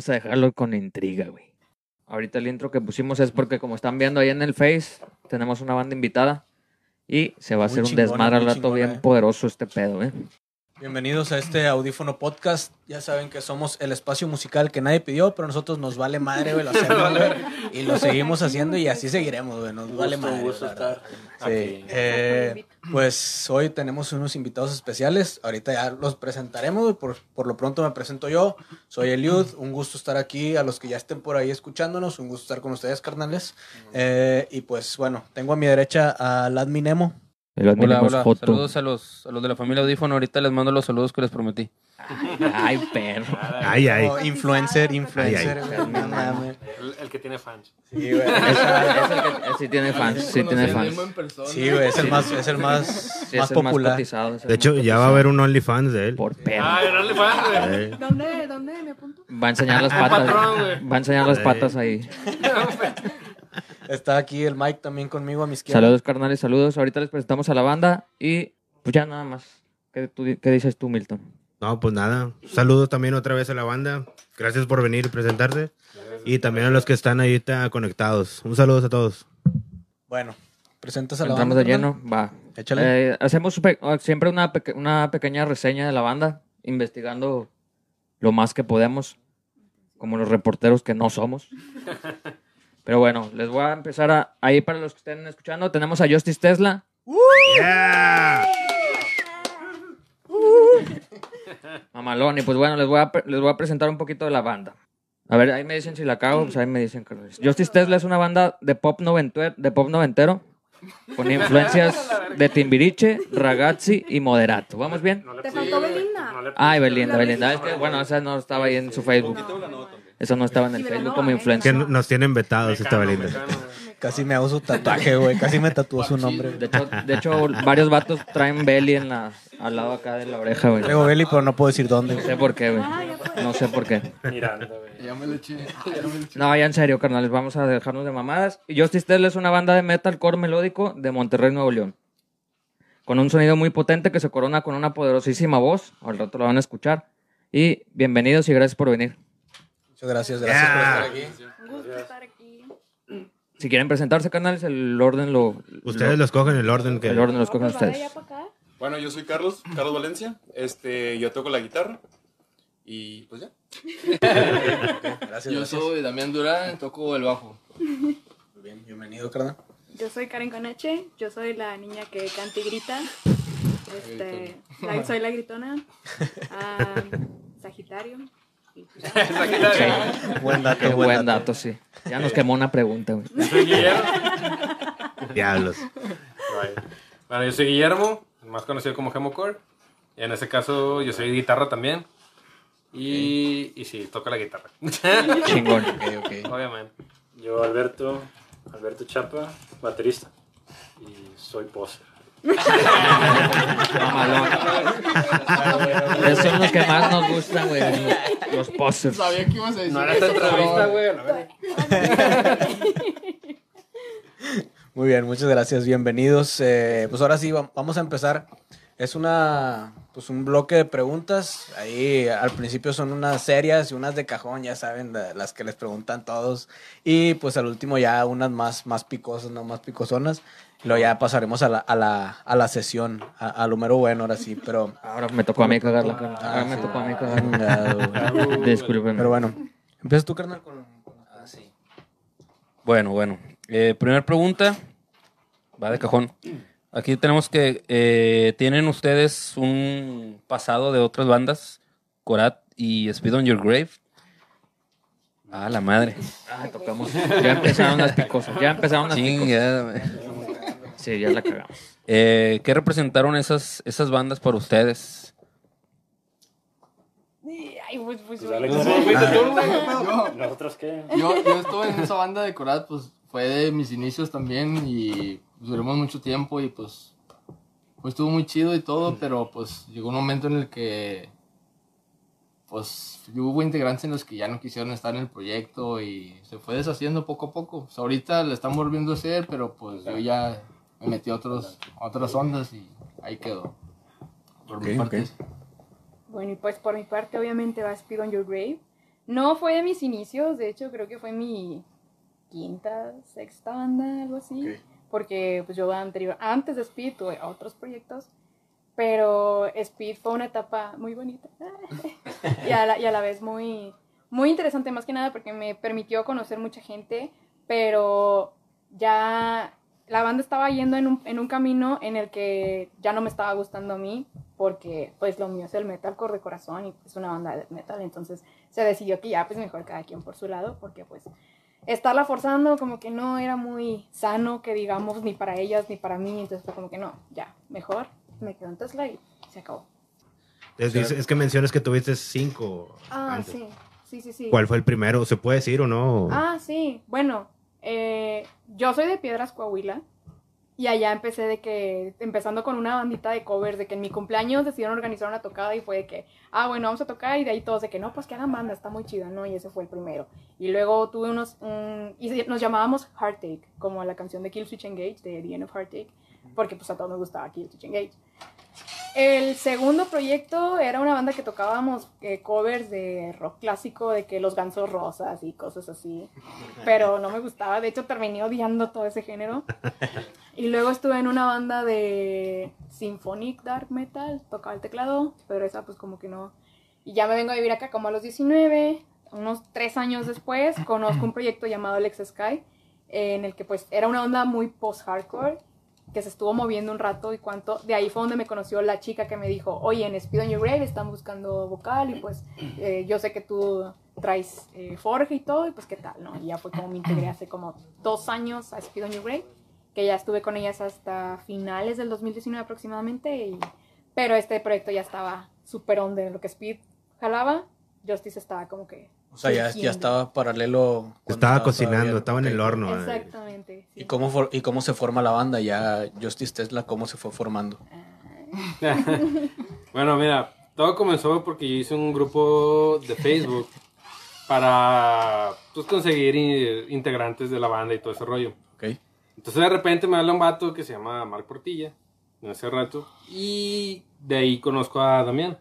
Vamos a dejarlo con intriga, güey. Ahorita el intro que pusimos es porque, como están viendo ahí en el Face, tenemos una banda invitada. Y se va a Muy hacer un chingona, desmadre al rato chingona, bien eh. poderoso este pedo, ¿eh? Bienvenidos a este audífono podcast. Ya saben que somos el espacio musical que nadie pidió, pero nosotros nos vale madre, güey, lo hacemos, güey. Y lo seguimos haciendo y así seguiremos, güey. Nos vale madre. gusto estar Sí. aquí. Eh, pues hoy tenemos unos invitados especiales. Ahorita ya los presentaremos. güey. Por, por lo pronto me presento yo. Soy Eliud. Un gusto estar aquí. A los que ya estén por ahí escuchándonos, un gusto estar con ustedes, carnales. Eh, y pues bueno, tengo a mi derecha al admin Emo. Y los Hola, hola. foto. Saludos a los, a los de la familia Audífono. Ahorita les mando los saludos que les prometí. Ay, perro. Ay, ay. Oh, influencer, influencer. Ay. El, el que tiene fans. Sí, güey. Es el que sí tiene fans, sí tiene fans. Sí, güey, es el más, es el más, Sí, más es el más popular. cotizado. es el De hecho, más ya va a haber un OnlyFans de él. Por perro. Ah, ganarle fans, güey. Eh, ¿Dónde, dónde me apunto? Va a enseñar las patas. patrón. Va a enseñar las patas ahí. Está aquí el Mike también conmigo a mi izquierda. Saludos, carnales, saludos. Ahorita les presentamos a la banda y pues ya nada más. ¿Qué, tú- qué dices tú, Milton? No, pues nada. Saludos también otra vez a la banda. Gracias por venir y presentarse. Y también a los que están ahorita conectados. Un saludo a todos. Bueno, presentas a la Entramos banda. de lleno, va. Échale. Eh, hacemos pe- siempre una, peque- una pequeña reseña de la banda, investigando lo más que podemos, como los reporteros que no somos. Pero bueno, les voy a empezar a... Ahí para los que estén escuchando, tenemos a Justice Tesla. ¡Yeah! Mamalón, y pues bueno, les voy, a, les voy a presentar un poquito de la banda. A ver, ahí me dicen si la cago, pues ahí me dicen que Justice Tesla es una banda de pop, noventero, de pop noventero, con influencias de Timbiriche, Ragazzi y Moderato. ¿Vamos bien? No le Te faltó Belinda. no Ay, Belinda, Belinda. Es que, bueno, esa no estaba ahí en su Facebook. Eso no estaba en el Facebook no, como. Que influencer. nos tienen vetados esta Belinda. Casi me hago su tatuaje, güey. Casi me tatuó su nombre. De hecho, de hecho, varios vatos traen belly en la, al lado acá de la oreja, güey. Traigo Belly, pero no puedo decir dónde. No sé por qué, güey. Ah. No sé por qué. Miranda, güey. Ya me lo eché. Ya me lo eché. No, ya en serio, carnales, vamos a dejarnos de mamadas. Y Justice Tesla es una banda de metalcore melódico de Monterrey, Nuevo León. Con un sonido muy potente que se corona con una poderosísima voz. Al rato lo van a escuchar. Y bienvenidos y gracias por venir. Muchas gracias, gracias por estar aquí. Un gusto estar aquí. Si quieren presentarse, canales, el orden lo... Ustedes lo- los cogen el orden que... El orden lo No, escogen pues, ustedes. Bueno, yo soy Carlos, Carlos Valencia. Este, yo toco la guitarra. Y pues ya. Gracias, Yo gracias. soy Damián Durán, toco el bajo. Muy bien, bienvenido, carnal. Yo soy Karen Coneche. Yo soy la niña que canta y grita. Este, la- soy la gritona. Ah, Sagitario. Ya. Buen dato, Qué buen dato, sí. Ya nos quemó una pregunta, güey. Yo soy Guillermo. Diablos. Right. Bueno, yo soy Guillermo, más conocido como Gemocore. Y en este caso, yo soy guitarra también. Y, y sí, toco la guitarra. Chingón. Ok, ok. Obviamente. Yo, Alberto, Alberto Chapa, baterista. Y soy poser. Esos son los que más nos gustan, güey. Los, posters. Sabía que ibas a decir No era esta entrevista, güey. Muy bien, muchas gracias, bienvenidos. Eh, pues ahora sí, va- vamos a empezar. Es una, pues un bloque de preguntas. Ahí al principio son unas serias y unas de cajón, ya saben, de las que les preguntan todos. Y pues al último ya unas más, más picosas, no más picosonas. Luego ya pasaremos a la, a la, a la sesión, a, a lo mero bueno ahora sí, pero... Ahora me tocó a mí cagarla. carnal. Ahora me sí. tocó a mí cagarla. Discúlpenme. Pero bueno, empiezas tú, carnal, con... Bueno, bueno. Eh, primera pregunta. Va de cajón. Aquí tenemos que... eh, ¿Tienen ustedes un pasado de otras bandas? Corat y Speed on Your Grave. Ah, la madre. Ah, tocamos. Ya empezaron las picosas. Ya empezaron las picosas. Sí, ya la cagamos. Eh, ¿Qué representaron esas, esas bandas para ustedes? Ay, pues, pues, Pues, Alex, pues. ¿Nosotros qué? yo, yo estuve en esa banda de Corat, pues fue de mis inicios también y pues, duramos mucho tiempo y pues, pues estuvo muy chido y todo, pero pues llegó un momento en el que pues hubo integrantes en los que ya no quisieron estar en el proyecto y se fue deshaciendo poco a poco. Pues, ahorita le están volviendo a hacer, pero pues yo ya me metí a, otros, otras ondas y ahí quedó. Por mi Ok, parte, ok. sí. Bueno, y pues por mi parte, obviamente va Speed on Your Grave. No fue de mis inicios, de hecho creo que fue mi quinta, sexta banda, algo así. Ok. Porque pues yo anterior, antes de Speed tuve otros proyectos, pero Speed fue una etapa muy bonita y, a la, y a la vez muy, muy interesante, más que nada porque me permitió conocer mucha gente, pero ya la banda estaba yendo en un, en un camino en el que ya no me estaba gustando a mí, porque pues lo mío es el metalcore de corazón y es una banda de metal, entonces se decidió que ya pues mejor cada quien por su lado, porque pues estarla forzando como que no era muy sano, que digamos, ni para ellas ni para mí, entonces fue como que no, ya, mejor me quedo en Tesla y se acabó. Es, que mencionas que tuviste cinco. Ah, antes. sí, sí, sí, sí. ¿Cuál fue el primero? ¿Se puede decir o no? Ah, sí, bueno, eh, yo soy de Piedras Coahuila y allá empecé de que, empezando con una bandita de covers, de que en mi cumpleaños decidieron organizar una tocada y fue de que, ah, bueno, vamos a tocar y de ahí todos de que, no, pues que hagan banda, está muy chido, ¿no? Y ese fue el primero. Y luego tuve unos, un- y nos llamábamos Heartache, como la canción de Kill Switch Engage, de The End of Heartache, porque pues a todos nos gustaba Kill Switch Engage. El segundo proyecto era una banda que tocábamos eh, covers de rock clásico, de que los gansos rosas y cosas así. Pero no me gustaba, de hecho terminé odiando todo ese género. Y luego estuve en una banda de symphonic dark metal, tocaba el teclado, pero esa pues como que no. Y ya me vengo a vivir acá como a los 19, unos tres años después, conozco un proyecto llamado Alex Sky, en el que pues era una onda muy post-hardcore que se estuvo moviendo un rato y cuánto, de ahí fue donde me conoció la chica que me dijo, oye, en Speed on Your Grave están buscando vocal y pues eh, yo sé que tú traes eh, Forge y todo y pues qué tal, ¿no? Y ya fue como me integré hace como dos años a Speed on Your Grave, que ya estuve con ellas hasta finales del 2019 aproximadamente, y, pero este proyecto ya estaba súper on lo que Speed jalaba, Justice estaba como que... O sea, ya, ya estaba paralelo. Estaba todavía- cocinando, estaba en el horno. eh. Exactamente. sí. ¿Y cómo, for- ¿Y cómo se forma la banda? Ya Justice Tesla, ¿cómo se fue formando? Bueno, mira, todo comenzó porque yo hice un grupo de Facebook para pues, conseguir integrantes de la banda y todo ese rollo. ¿Ok? Entonces de repente me habla un vato que se llama Mark Portilla, en ese rato, y de ahí conozco a Damián.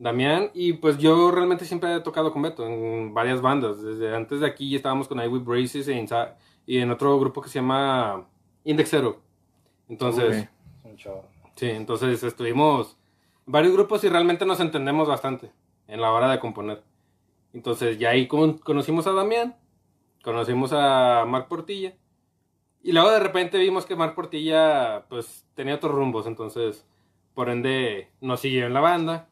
Damián, y pues yo realmente siempre he tocado con Beto en varias bandas. Desde antes de aquí ya estábamos con I With Braces e Insa- y en otro grupo que se llama Index Zero. Entonces. Sí, entonces estuvimos en varios grupos y realmente nos entendemos bastante en la hora de componer. Entonces ya ahí con- conocimos a Damián, conocimos a Mark Portilla y luego de repente vimos que Mark Portilla pues tenía otros rumbos, entonces por ende nos siguió en la banda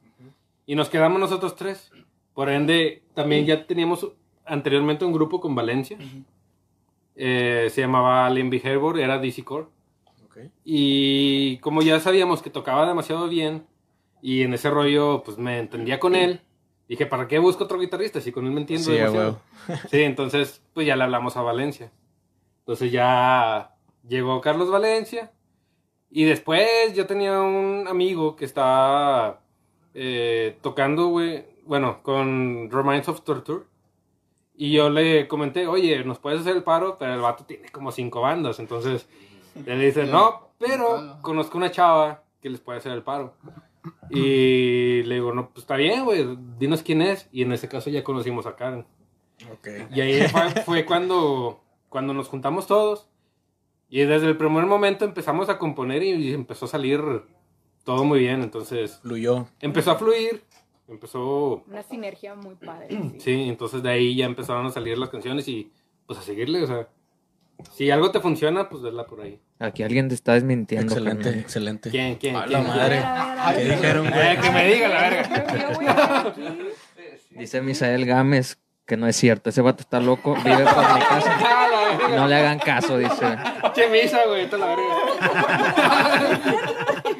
y nos quedamos nosotros tres. Por ende también ya teníamos anteriormente un grupo con Valencia, Eh, se llamaba Alien Behavior, era DC Core. Ok. Y como ya sabíamos que tocaba demasiado bien y en ese rollo pues me entendía con él, dije, ¿para qué busco otro guitarrista si con él me entiendo Sí, demasiado? Sí, entonces pues ya le hablamos a Valencia. Entonces ya llegó Carlos Valencia y después yo tenía un amigo que estaba eh, tocando, güey, bueno, con Remains of Torture. Y yo le comenté, oye, ¿nos puedes hacer el paro? Pero el vato tiene como cinco bandas, entonces él dice, no, pero conozco una chava que les puede hacer el paro. Y le digo, no, pues está bien, güey, dinos quién es. Y en ese caso ya conocimos a Karen. Ok. Y ahí fue, fue cuando, cuando nos juntamos todos. Y desde el primer momento empezamos a componer y empezó a salir todo muy bien. Entonces Fluyó. empezó a fluir, empezó... Una sinergia muy padre. sí. Sí, entonces de ahí ya empezaron a salir las canciones y pues a seguirle, o sea... Si algo te funciona, pues verla por ahí. Aquí alguien te está desmintiendo. Excelente, excelente. ¿Quién, quién, A quién? la madre. Eh, que me diga la verga. Dice Misael Gámez que no es cierto. Ese vato está loco, vive por mi casa. Ah. No le hagan caso, dice. Che misa, güey, esta la verga.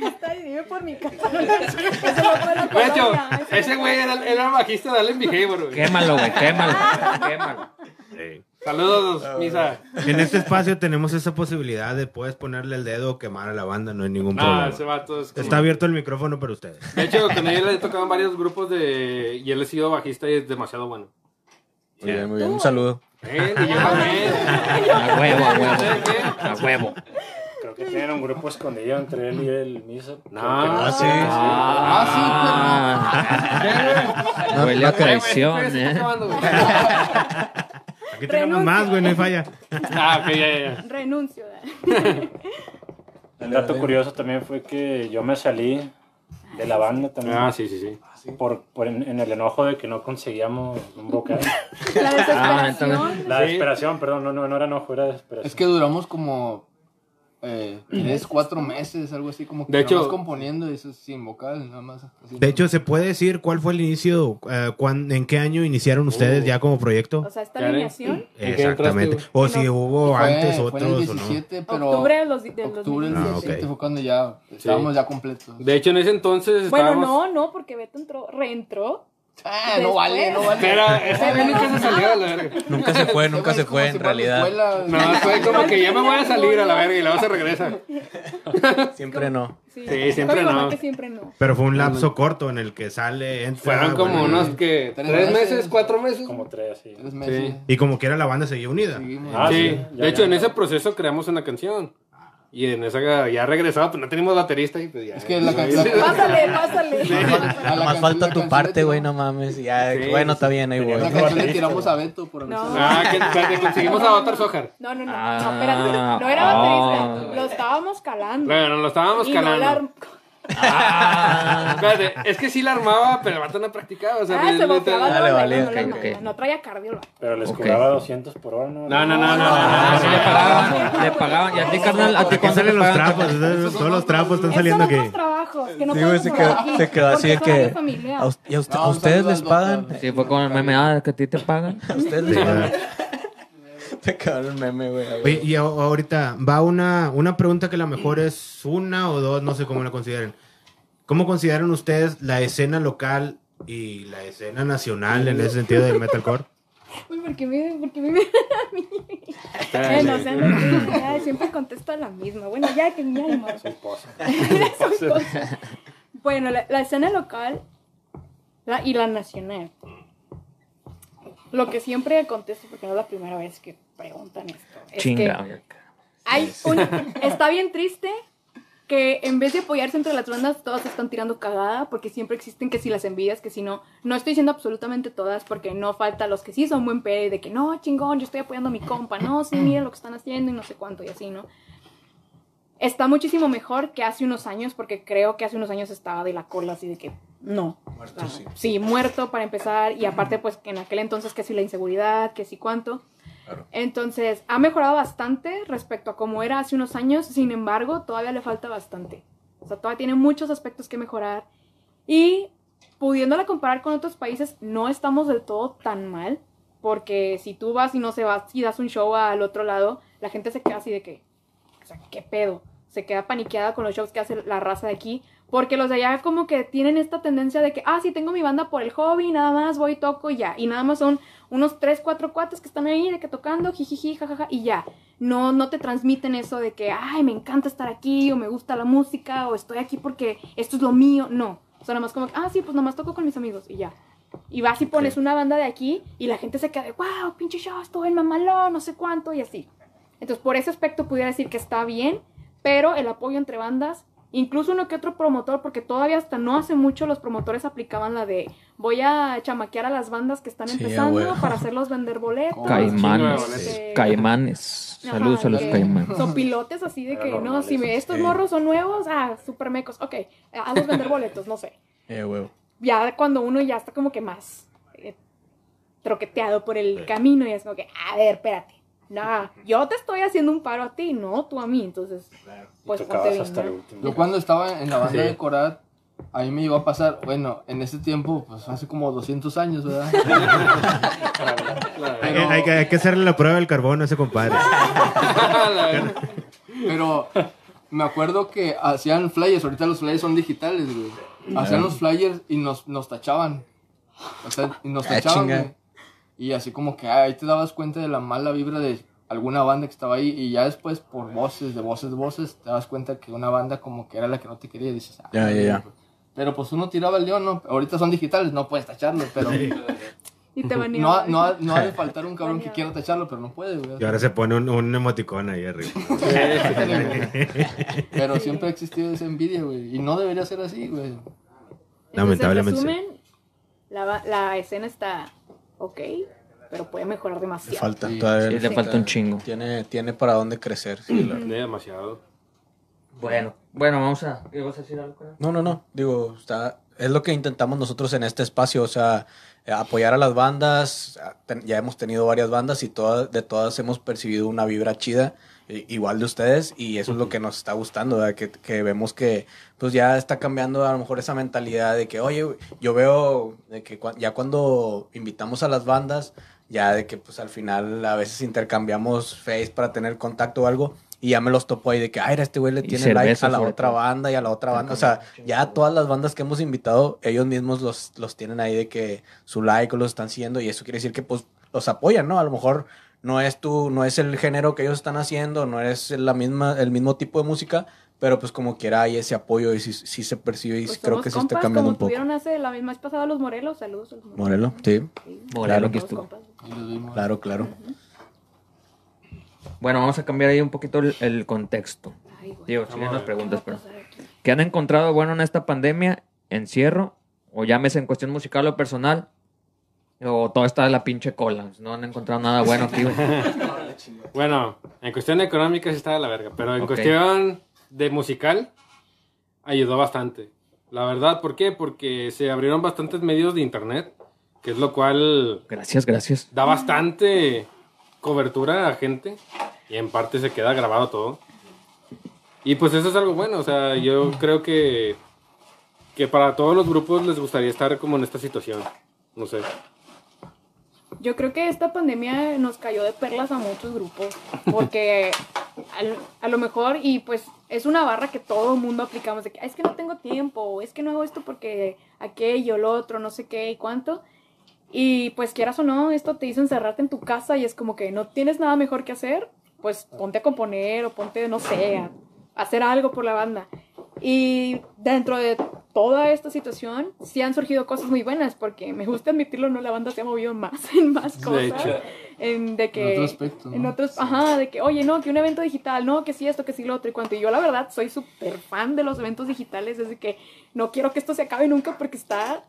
Está ahí, vive por mi casa. Ese güey era, era el bajista de Allen Behavior, güey. Quémalo, güey, quémalo. Quémalo. Sí. Saludos, misa. En este espacio tenemos esa posibilidad de puedes ponerle el dedo o quemar a la banda, no hay ningún Ah, problema. ese vato es como- Está abierto el micrófono para ustedes. De hecho, con él he tocado en varios grupos de... Y él ha sido bajista y es demasiado bueno. Muy bien, muy bien. Un saludo. Eh, y yo también. A huevo, a huevo. A huevo. Que tienen un grupo escondido entre él y el Miso. No, Ah, sí. Ah, Huele a traición, Eh. Aquí tenemos más, güey, no hay falla. Ah, ok, ya, ya. Renuncio. El dato curioso también fue que yo me salí de la banda también. Ah, sí, sí, sí. Por, por en, en el enojo de que no conseguíamos un vocal. La Ah, desesperación. La desesperación, perdón, no, no, no era enojo, era desesperación. Es que duramos como eh, tres, cuatro meses, algo así, como que De hecho- nada más componiendo y eso sin vocal, nada más. así. De hecho, ¿se puede decir cuál fue el inicio? cuán- ¿En qué año iniciaron ustedes ya como proyecto? O sea, esta alineación. ¿En qué Exactamente. O si hubo fue, antes fue en el otros o no. 17, pero Octubre del, dos- del octubre del 2017. Ah. 17 fue cuando ya estábamos ya completos. De hecho, en ese entonces Bueno, estábamos... no, no, porque Beto entró, reentró. Ah, no vale, no vale. Pero nunca se salió a la verga. Nunca se fue, nunca se fue en realidad. No, fue como que ya me voy a salir a la verga y luego se regresa. Siempre no. Sí, Sí, siempre no. que siempre no. Pero fue un lapso corto en el que sale, entra. Fueron como bueno, unos que Tres meses, cuatro meses. Como tres, sí. Tres meses. Y como quiera la banda seguía unida. Ah, sí, de hecho en ese proceso creamos una canción. Y en esa ya regresaba, pues no teníamos baterista y pues ya. Es que la Sí. canción- Pásale, pásale. A la Nomás canción- falta tu parte, le güey, no mames. Ya, Sí, bueno, sí, está bien, ahí voy. La canción le tiramos a Beto por No. Ah, que, que conseguimos a Otter Sojar. No, no, no. Ah, no, espérate. No era baterista. oh. Lo estábamos calando. Bueno, lo estábamos Y no calando. Ah, espérate, es que sí la armaba, pero el vato no practicaba. O sea, Ah, se realmente- bofeaba Dale, valía, no, la ok, armaba, ok. no traía cardio. Pero les Ok. cobraba 200 por hora, ¿no? No, no, no, no, no, no, le pagaban, le pagaban. Y a ti, carnal, a ti te salen los trapos, todos los trapos están saliendo son aquí. los trabajos que no podemos se quedó, se así de que. horario familiar. ¿A, us- y a usted- No, a un ustedes les pagan? Sí, fue con el meme, ah, que a ti te pagan. ¿A ustedes les pagan? Te el meme, güey. Oye, y a- ahorita va una, una pregunta que a lo mejor es una o dos, no sé cómo la consideren. ¿Cómo consideran ustedes la escena local y la escena nacional en ese sentido del metalcore? Uy, ¿por qué me, por qué me miran a mí? No sean así, ya, siempre contesto la misma. Bueno, ya que ya ni. Su esposa. Bueno, la, la escena local la- y la nacional. Lo que siempre contesto, porque no es la primera vez que preguntan esto, es que Chinga. hay un, está bien triste que en vez de apoyarse entre las bandas, todas se están tirando cagada, porque siempre existen que si las envidias, que si no, no estoy diciendo absolutamente todas, porque no falta los que sí son buen pedo, de que no, chingón, yo estoy apoyando a mi compa, no, sí, miren lo que están haciendo y no sé cuánto y así, ¿no? Está muchísimo mejor que hace unos años, porque creo que hace unos años estaba de la cola, así de que no. Muerto, Ah, sí. Sí, muerto para empezar, y aparte, pues que en aquel entonces que si la inseguridad, que si cuánto. Entonces, ha mejorado bastante respecto a cómo era hace unos años, sin embargo, todavía le falta bastante. O sea, todavía tiene muchos aspectos que mejorar. Y pudiéndola comparar con otros países, no estamos del todo tan mal, porque si tú vas y no se vas y das un show al otro lado, la gente se queda así de que, o sea, ¿qué pedo? Se queda paniqueada con los shows que hace la raza de aquí, porque los de allá como que tienen esta tendencia de que, ah, sí, tengo mi banda por el hobby, nada más voy, toco y ya. Y nada más son unos tres, cuatro cuates que están ahí de que tocando, jijiji, jajaja, y ya. No, no te transmiten eso de que, ay, me encanta estar aquí, o me gusta la música, o estoy aquí porque esto es lo mío. No. O sea, nada más como, ah, sí, pues nada más toco con mis amigos y ya. Y vas y pones una banda de aquí y la gente se queda de, wow, pinche show, estuvo en mamalón, no sé cuánto, y así. Entonces, por ese aspecto pudiera decir que está bien, pero el apoyo entre bandas, incluso uno que otro promotor, porque todavía hasta no hace mucho los promotores aplicaban la de voy a chamaquear a las bandas que están Sí, empezando para hacerlos vender boletos. Caimanes. este, Caimanes. Ajá, Saludos a los que caimanes. Son pilotes así de que, no, si me, estos morros son nuevos, ah, super mecos, ok, hazlos vender boletos, no sé. Eh, güey. Ya cuando uno ya está como que más eh, troqueteado por el camino y es como que, a ver, espérate. No, yo te estoy haciendo un paro a ti, no tú a mí, entonces, pues ponte bien, hasta el ¿no? último. Yo cuando estaba en la banda Sí. de Corat, a mí me iba a pasar, bueno, en ese tiempo, pues hace como 200 años, ¿verdad? Hay, que- hay que, hay que hacerle la prueba del carbono a ese compadre. Pero me acuerdo que hacían flyers, ahorita los flyers son digitales, güey. Hacían los flyers y nos, nos tachaban. O sea, y nos Ah, tachaban, chinga. Y así como que ah, ahí te dabas cuenta de la mala vibra de alguna banda que estaba ahí. Y ya después, por voces, de voces, voces, te das cuenta que una banda como que era la que no te quería. Y dices, ah, Ya, ya, ya. Pero pues uno tiraba el león, ¿no? Ahorita son digitales, no puedes tacharlo, pero... Y te baneó. No, no, no ha de faltar un cabrón que quiera tacharlo, pero no puede, güey. Y ahora se pone un, un emoticón ahí arriba. Pero siempre ha existido esa envidia, güey. Y no debería ser así, güey. Lamentablemente En resumen, la, la escena está ok, pero puede mejorar Le demasiado. falta Sí. todavía. Sí, le falta un chingo. Tiene, tiene para dónde crecer. sí, la- Demasiado. Bueno, bueno, vamos a. ¿Qué vas a decir algo? No, no, no. Digo, está, es lo que intentamos nosotros en este espacio, o sea, eh, apoyar a las bandas. Ya hemos tenido varias bandas y todas, de todas hemos percibido una vibra chida, igual de ustedes, y eso es lo que nos está gustando. Que, que vemos que pues ya está cambiando a lo mejor esa mentalidad de que, oye, yo veo de que ya cuando invitamos a las bandas, ya de que pues al final a veces intercambiamos face para tener contacto o algo. Y ya me los topo ahí de que, ay, este güey le tiene like a la otra todo. banda y a la otra banda. O sea, ya todas las bandas que hemos invitado, ellos mismos los, los tienen ahí de que su like o los están siguiendo y eso quiere decir que pues los apoyan, ¿no? A lo mejor no es tu, no es el género que ellos están haciendo, no es la misma, el mismo tipo de música, pero pues como quiera hay ese apoyo y sí, sí se percibe y Pues creo que sí está cambiando como un poco. tuvieron hace la misma vez pasada los Morelos. Saludos a los Morelos. Morelo, sí, Sí, Morelo somos que estuvo. claro, claro. Bueno, vamos a cambiar ahí un poquito el, el contexto. Ay, güey. Digo, siguen las ¿Qué preguntas, pero. ¿Qué han encontrado bueno en esta pandemia? Encierro, o llámese en cuestión musical o personal, o todo está de la pinche cola. No han encontrado nada bueno aquí. güey. Bueno, en cuestión económica sí está de la verga, pero en cuestión de musical ayudó bastante. La verdad, ¿por qué? Porque se abrieron bastantes medios de internet, que es lo cual Gracias, gracias. da bastante cobertura a gente y en parte se queda grabado todo. Y pues eso es algo bueno, o sea, yo creo que que para todos los grupos les gustaría estar como en esta situación. No sé. Yo creo que esta pandemia nos cayó de perlas a muchos grupos, porque al- a lo mejor, y pues es una barra que todo el mundo aplicamos, de que "Ay, es que no tengo tiempo, o es que no hago esto porque aquello, lo otro, no sé qué y cuánto. Y pues quieras o no, esto te hizo encerrarte en tu casa y es como que no tienes nada mejor que hacer, pues ponte a componer o ponte, no sé, a hacer algo por la banda. Y dentro de toda esta situación, sí han surgido cosas muy buenas, porque me gusta admitirlo, no, la banda se ha movido más en más De cosas. hecho. En de que. En otro aspecto, ¿no? en otros- ajá, de que, oye, no, que un evento digital, no, que sí esto, que sí lo otro y cuanto. Y yo, la verdad, soy súper fan de los eventos digitales, desde que no quiero que esto se acabe nunca, porque está,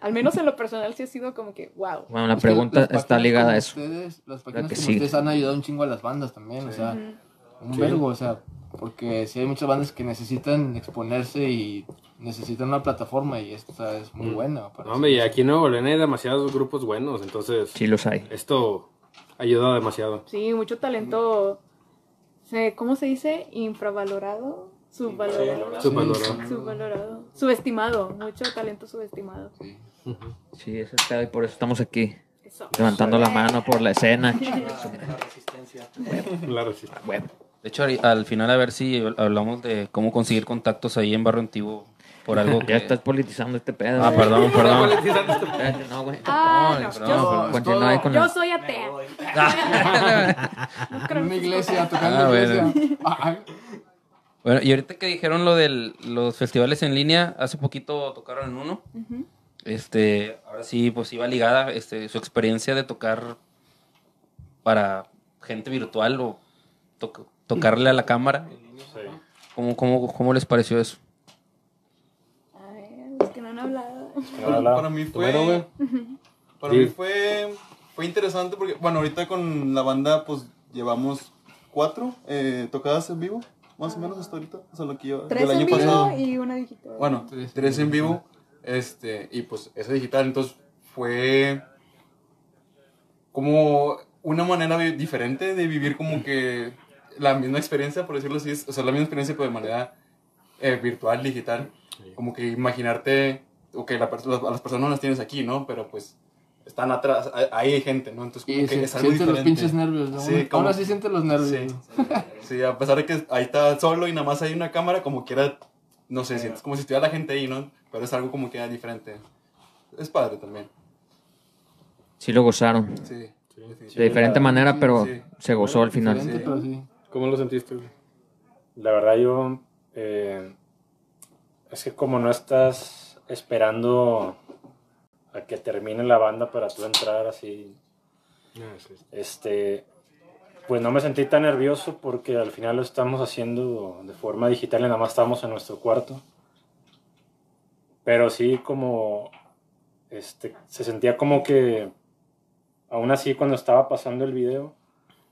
al menos en lo personal, sí ha sido como que, wow. Bueno, la Es que pregunta está ligada a eso. Ustedes, las páginas que como sí. ustedes han ayudado un chingo a las bandas también, o sea, un vergo, o sea, porque si hay muchas bandas que necesitan exponerse y necesitan una plataforma y esta es muy buena. para No, hombre, y eso. aquí en Nuevo León hay demasiados grupos buenos, entonces Sí los hay. esto ayuda demasiado. Sí, mucho talento, ¿cómo se dice? Infravalorado, subvalorado. Subvalorado. Subvalorado. Subestimado, mucho talento subestimado. Sí. Sí, ese es el pedo y por eso estamos aquí. Eso. Levantando la mano por la escena. La resistencia. Bueno, De hecho, al- al final a ver si hablamos de cómo conseguir contactos ahí en Barrio Antiguo por algo que... ya estás politizando este pedo. Ah, güey. perdón, perdón. Espérate, no, güey. Ah, no, perdón, yo, perdón. Continúa ahí con yo soy atea. En una iglesia, tocando Ah, en bueno. iglesia. Ah, Bueno, y ahorita que dijeron lo de los festivales en línea, hace poquito tocaron en uno. Este, ahora sí, pues iba ligada este, su experiencia de tocar para gente virtual o tocarle a la cámara. ¿Cómo, cómo, ¿Cómo les pareció eso? A ver, los que no han hablado. Para mí fue. Para Sí. mí fue. Fue interesante porque, bueno, ahorita con la banda, pues llevamos cuatro eh, tocadas en vivo, más o menos hasta ahorita. O sea, lo que yo. Tres del en año vivo pasado. y una digital. Bueno, Tres. tres en vivo. Este, y pues esa digital, entonces fue como una manera diferente de vivir como que la misma experiencia, por decirlo así, es- o sea, la misma experiencia pero de manera eh, virtual, digital. Como que imaginarte, ok, la pers- las- a las personas no las tienes aquí, ¿no? Pero pues están atrás, ahí hay gente, ¿no? Entonces como Y que se, es algo siente los diferente. pinches nervios, ¿no? Sí, Aún- como- Aún así siente los nervios. Sí, ¿no? sí, a pesar de que ahí está solo y nada más hay una cámara, como quiera, no sé, sientes como si estuviera la gente ahí, ¿no? Pero es algo como que diferente. Es padre también. Sí lo gozaron. Sí. De diferente manera, pero Sí. se gozó al final. Diferente, Sí. pero sí. ¿Cómo lo sentiste? La verdad yo... eh, es que como no estás esperando a que termine la banda para tú entrar así. Este, pues no me sentí tan nervioso porque al final lo estamos haciendo de forma digital y nada más estamos en nuestro cuarto. Pero sí como, este, se sentía como que, aún así cuando estaba pasando el video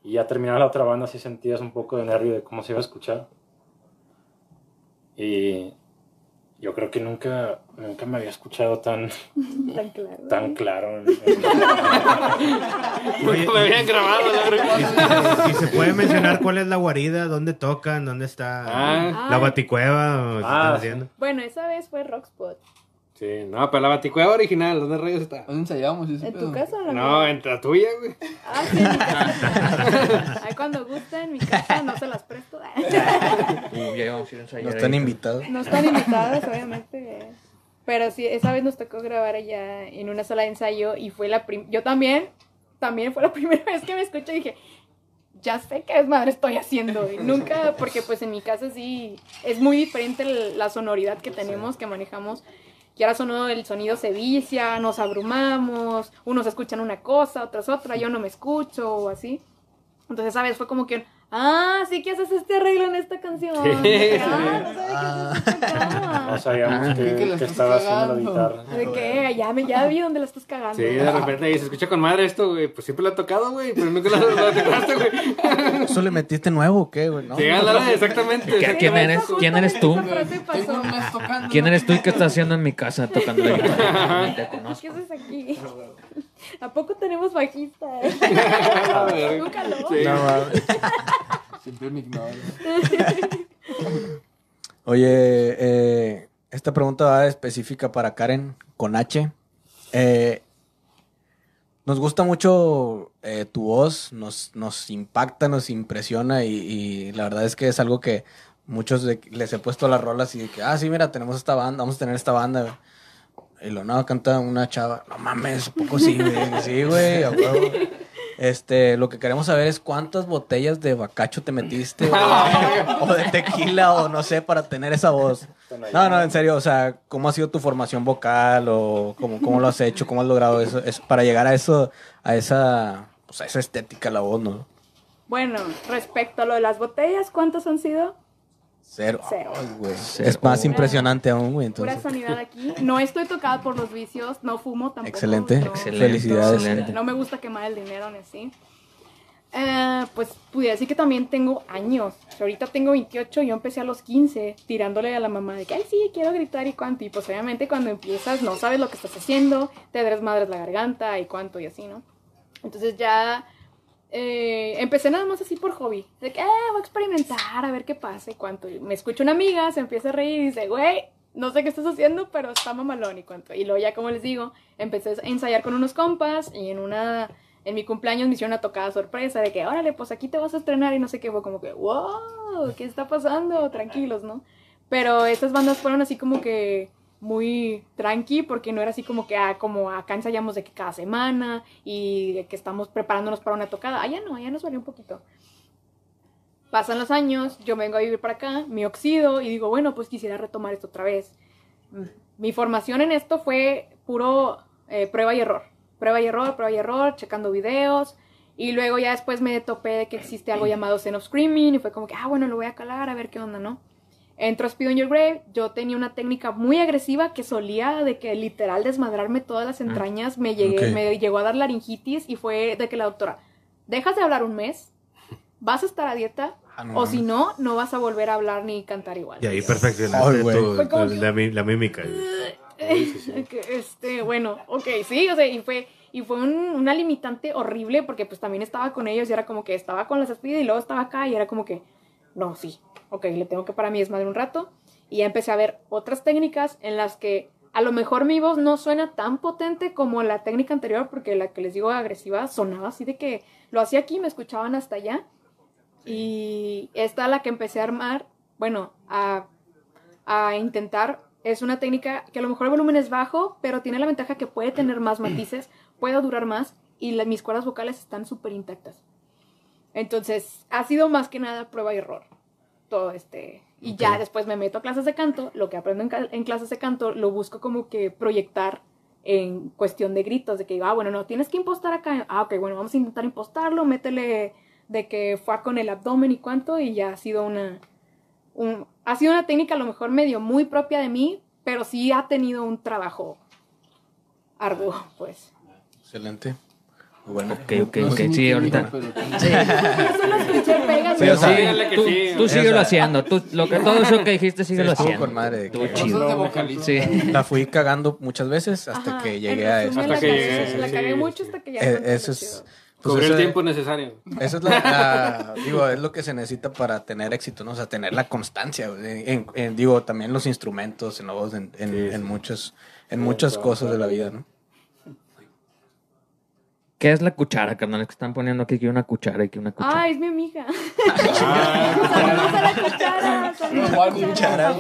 y ya terminaba la otra banda, sí sentías un poco de nervio de cómo se iba a escuchar. Y yo creo que nunca, nunca me había escuchado tan, Tan claro. tan claro. Oye, Me habían grabado. ¿Y se puede mencionar cuál es la guarida? ¿Dónde tocan? ¿Dónde está Ah. la baticueva? ¿O qué Ah, están sí. haciendo? Bueno, esa vez fue Rockspot. Sí, no, pero la baticueva original, ¿dónde rayos está? ¿Dónde ensayamos? ese ¿En tu casa o en la No, mía? entre la tuya, güey. Ah, sí, en mi casa. Ahí cuando gusten, mi casa no se las presto. Uh, ya íbamos a ir a ensayar No ahí. están invitados. No están invitados, obviamente. Pero sí, esa vez nos tocó grabar allá en una sala de ensayo y fue la prim Yo también, también fue la primera vez que me escuché y dije, ya sé qué desmadre estoy haciendo. Y nunca, porque pues en mi casa sí es muy diferente la sonoridad que tenemos, que manejamos. Y ahora sonó, el sonido se vicia, nos abrumamos, unos escuchan una cosa, otros otra, yo no me escucho o así. Entonces, ¿sabes? Fue como que, ah, sí que haces este arreglo en esta canción. Sí, ah, no sabía que haces esta No sabíamos Ah, que, que la que estaba haciendo la guitarra. ¿De qué? Ya, me, ya vi dónde la estás cagando. Sí, de repente ahí se escucha con madre esto, güey. Pues siempre lo ha tocado, güey. Pero nunca lo, lo tocaste, güey. ¿Eso le metiste nuevo o qué, güey? No. Sí, ándale, exactamente. ¿Qué- ¿Quién eres? ¿Quién eres tú? ¿Quién eres tú y qué estás haciendo en mi casa tocando la guitarra? ¿Qué haces aquí? ¿A poco tenemos bajista? eh? A ver. Nunca lo. Sí. No, mames. Siempre me ignoran. Oye, eh, esta pregunta va específica para Karen con H. Eh, nos gusta mucho eh, tu voz, nos, nos impacta, nos impresiona y, y la verdad es que es algo que muchos de- les he puesto las rolas y de que, ah, sí, mira, tenemos esta banda, vamos a tener esta banda. Y lo no, canta una chava, no mames, ¿a poco sí, güey, sí, güey, a huevo. Este, lo que queremos saber es cuántas botellas de bacacho te metiste o, o de tequila o no sé para tener esa voz. No, no, en serio, o sea, ¿cómo ha sido tu formación vocal o cómo, cómo lo has hecho, cómo has logrado eso, es para llegar a eso, a esa, pues, a esa estética la voz, ¿no? Bueno, respecto a lo de las botellas, ¿cuántas han sido? Cero. Cero. Ay, güey, Es más impresionante aún, güey, Pura sanidad aquí. No estoy tocada por los vicios, no fumo tampoco. Excelente. no- Excelente. Felicidades. Excelente. No me gusta quemar el dinero ni así. Eh, pues pudiera decir que también tengo años. Si ahorita tengo 28, yo empecé a los 15 tirándole a la mamá de que, ay, sí, quiero gritar y cuánto. Y pues obviamente cuando empiezas no sabes lo que estás haciendo, te desmadres la garganta y cuánto y así, ¿no? Entonces ya eh, empecé nada más así por hobby. De que, eh, voy a experimentar, a ver qué pasa y cuánto. Me escucha una amiga, se empieza a reír y dice, güey, no sé qué estás haciendo, pero está mamalón y cuánto. Y luego ya, como les digo, empecé a ensayar con unos compas y en una... En mi cumpleaños me hicieron una tocada sorpresa de que, órale, pues aquí te vas a estrenar y no sé qué. Fue como que, wow, ¿qué está pasando? Tranquilos, ¿no? Pero estas bandas fueron así como que muy tranqui porque no era así como que ah, como acá ensayamos de que cada semana y que estamos preparándonos para una tocada. Allá no, allá nos valió un poquito. Pasan los años, yo vengo a vivir para acá, me oxido y digo, bueno, pues quisiera retomar esto otra vez. Mi formación en esto fue puro eh, prueba y error. Prueba y error, prueba y error, checando videos. Y luego ya después me topé de que existe algo llamado Zen of Screaming y fue como que, ah, bueno, lo voy a calar a ver qué onda, ¿no? Entro a Speed on Your Grave, yo tenía una técnica muy agresiva que solía de que literal desmadrarme todas las entrañas, me, llegué, me llegó a dar laringitis y fue de que la doctora, dejas de hablar un mes, vas a estar a dieta, Ah, no o si no, no vas a volver a hablar ni cantar igual. Y ahí perfeccionaste que- la, mi- la mímica. Que, este, bueno, ok, sí, o sea, y fue, y fue un- una limitante horrible porque pues también estaba con ellos y era como que estaba con las espidas y luego estaba acá y era como que, no, sí, ok, le tengo que para mí desmadre un rato. Y ya empecé a ver otras técnicas en las que a lo mejor mi voz no suena tan potente como la técnica anterior porque la que les digo agresiva sonaba así de que lo hacía aquí, me escuchaban hasta allá. Y esta la que empecé a armar, bueno, a, a intentar, es una técnica que a lo mejor el volumen es bajo, pero tiene la ventaja que puede tener más matices, puede durar más y la- mis cuerdas vocales están súper intactas. Entonces, ha sido más que nada prueba y error. Todo este. Y ya después me meto a clases de canto. Lo que aprendo en, clases de canto lo busco como que proyectar en cuestión de gritos, de que, ah, bueno, no, tienes que impostar acá. Ah, ok, bueno, vamos a intentar impostarlo, métele de que fue con el abdomen y cuánto, y ya ha sido una, un- ha sido una técnica a lo mejor medio muy propia de mí, pero sí ha tenido un trabajo arduo, pues. Excelente. Bueno. Ok, ok, No ok. sé ni Sí, ahorita. dijo, pero- sí, tú, sí. tú O sea, síguelo haciendo. Tú, lo que, todo eso que dijiste, síguelo haciendo. con madre. Que- chido. Sí. La fui cagando muchas veces hasta Ajá, que llegué a eso. Hasta la que cagué- llegué, La sí, cagué sí. mucho hasta que ya Eh, eso es. pues Cubrió el ese- tiempo necesario. Eso es la, la- digo, es lo que se necesita para tener éxito, ¿no? O sea, tener la constancia. En, en- digo, también los instrumentos, en la voz, en, en, Sí, sí. en muchas, en muchas cosas de la vida, ¿no? ¿Qué es la cuchara, carnal? Es que están poniendo aquí que una cuchara y que una cuchara. Ah, es mi amiga. Ah, Saludos a la cuchara. Saludos a la cuchara.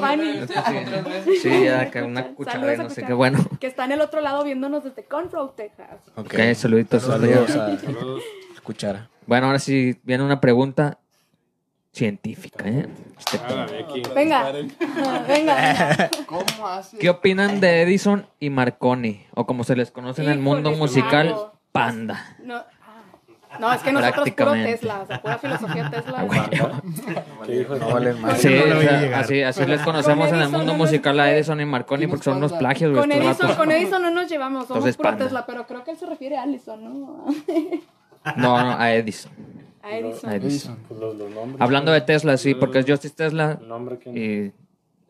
Sí, ya, que una cuchara y no sé qué. Bueno, Que está en el otro lado viéndonos desde Conroe, Texas. Ok. saluditos. Saludos a saludos. Cuchara. Bueno, ahora sí viene una pregunta científica, ¿eh? Este Ah. Venga. Venga, venga. ¿Cómo hace? ¿Qué opinan de Edison y Marconi? O como se les conoce en el mundo musical. Panda. No, no, es que nosotros puro Prácticamente. Tesla, o sea, pura filosofía Tesla. Así, así les conocemos en el mundo musical a Edison y Marconi porque son unos plagios. Con Edison, con Edison no nos llevamos, somos Entonces, puro Panda. Tesla, pero creo que él se refiere a Allison, ¿no? No, no, a Edison. A Edison. A Edison. Edison. Pues los, los nombres. Hablando de Tesla, sí, porque es Justice Tesla. El nombre que... Y,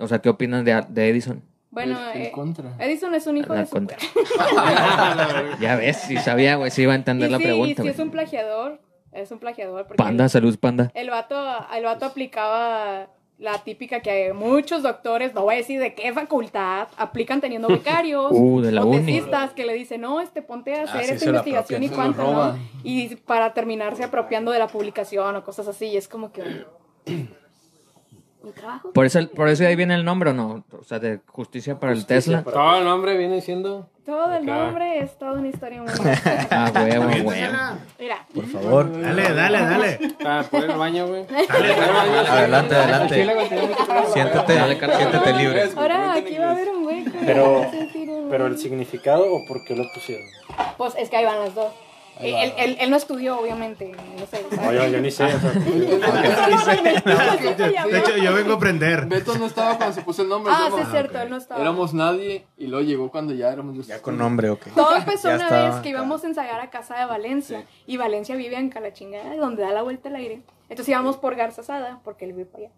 o sea, ¿qué opinan de, de Edison? Bueno, El- el eh, contra. Edison es un hijo La de su contra. Ya ves, si sabía, güey, si iba a entender Y la sí, pregunta, y sí güey. es un plagiador, es un plagiador. Porque Panda, salud, panda. El vato, el vato aplicaba la típica que muchos doctores, no voy a decir de qué facultad, aplican teniendo becarios Uh, de la o uni. tesistas que le dicen, no, este ponte a Ah, hacer sí, esta investigación y cuánto, ¿no? Y para terminarse apropiando de la publicación o cosas así, y es como que... ¿Mi trabajo? Por eso, por eso ahí viene el nombre, ¿o no? O sea, de justicia para el Tesla. Todo el nombre viene siendo. Todo el Acá. nombre es toda una historia muy... Ah, huevo, huevo. Mira, Por favor. Dale, dale, dale. Para poder el baño, güey. Adelante, adelante. Siéntate, Dale, Carlos. siéntete libre. ahora aquí va a haber un güey que Pero- Pero el significado o por qué lo pusieron. Pues es que ahí van las dos. Él, él- él no estudió, obviamente, no sé. No, yo, yo ni sé. o sea, De hecho, yo vengo a aprender. Beto no estaba cuando se puso el nombre. Ah, sí es cierto, él no estaba. Éramos nadie y luego llegó cuando ya éramos Ya con nombre, ok. Todo empezó Ya una estaba vez que íbamos a ensayar a casa de Valencia. Y Valencia vive en Calachingada, donde da la vuelta al aire. Entonces íbamos por Garza Sada, porque él vive para allá.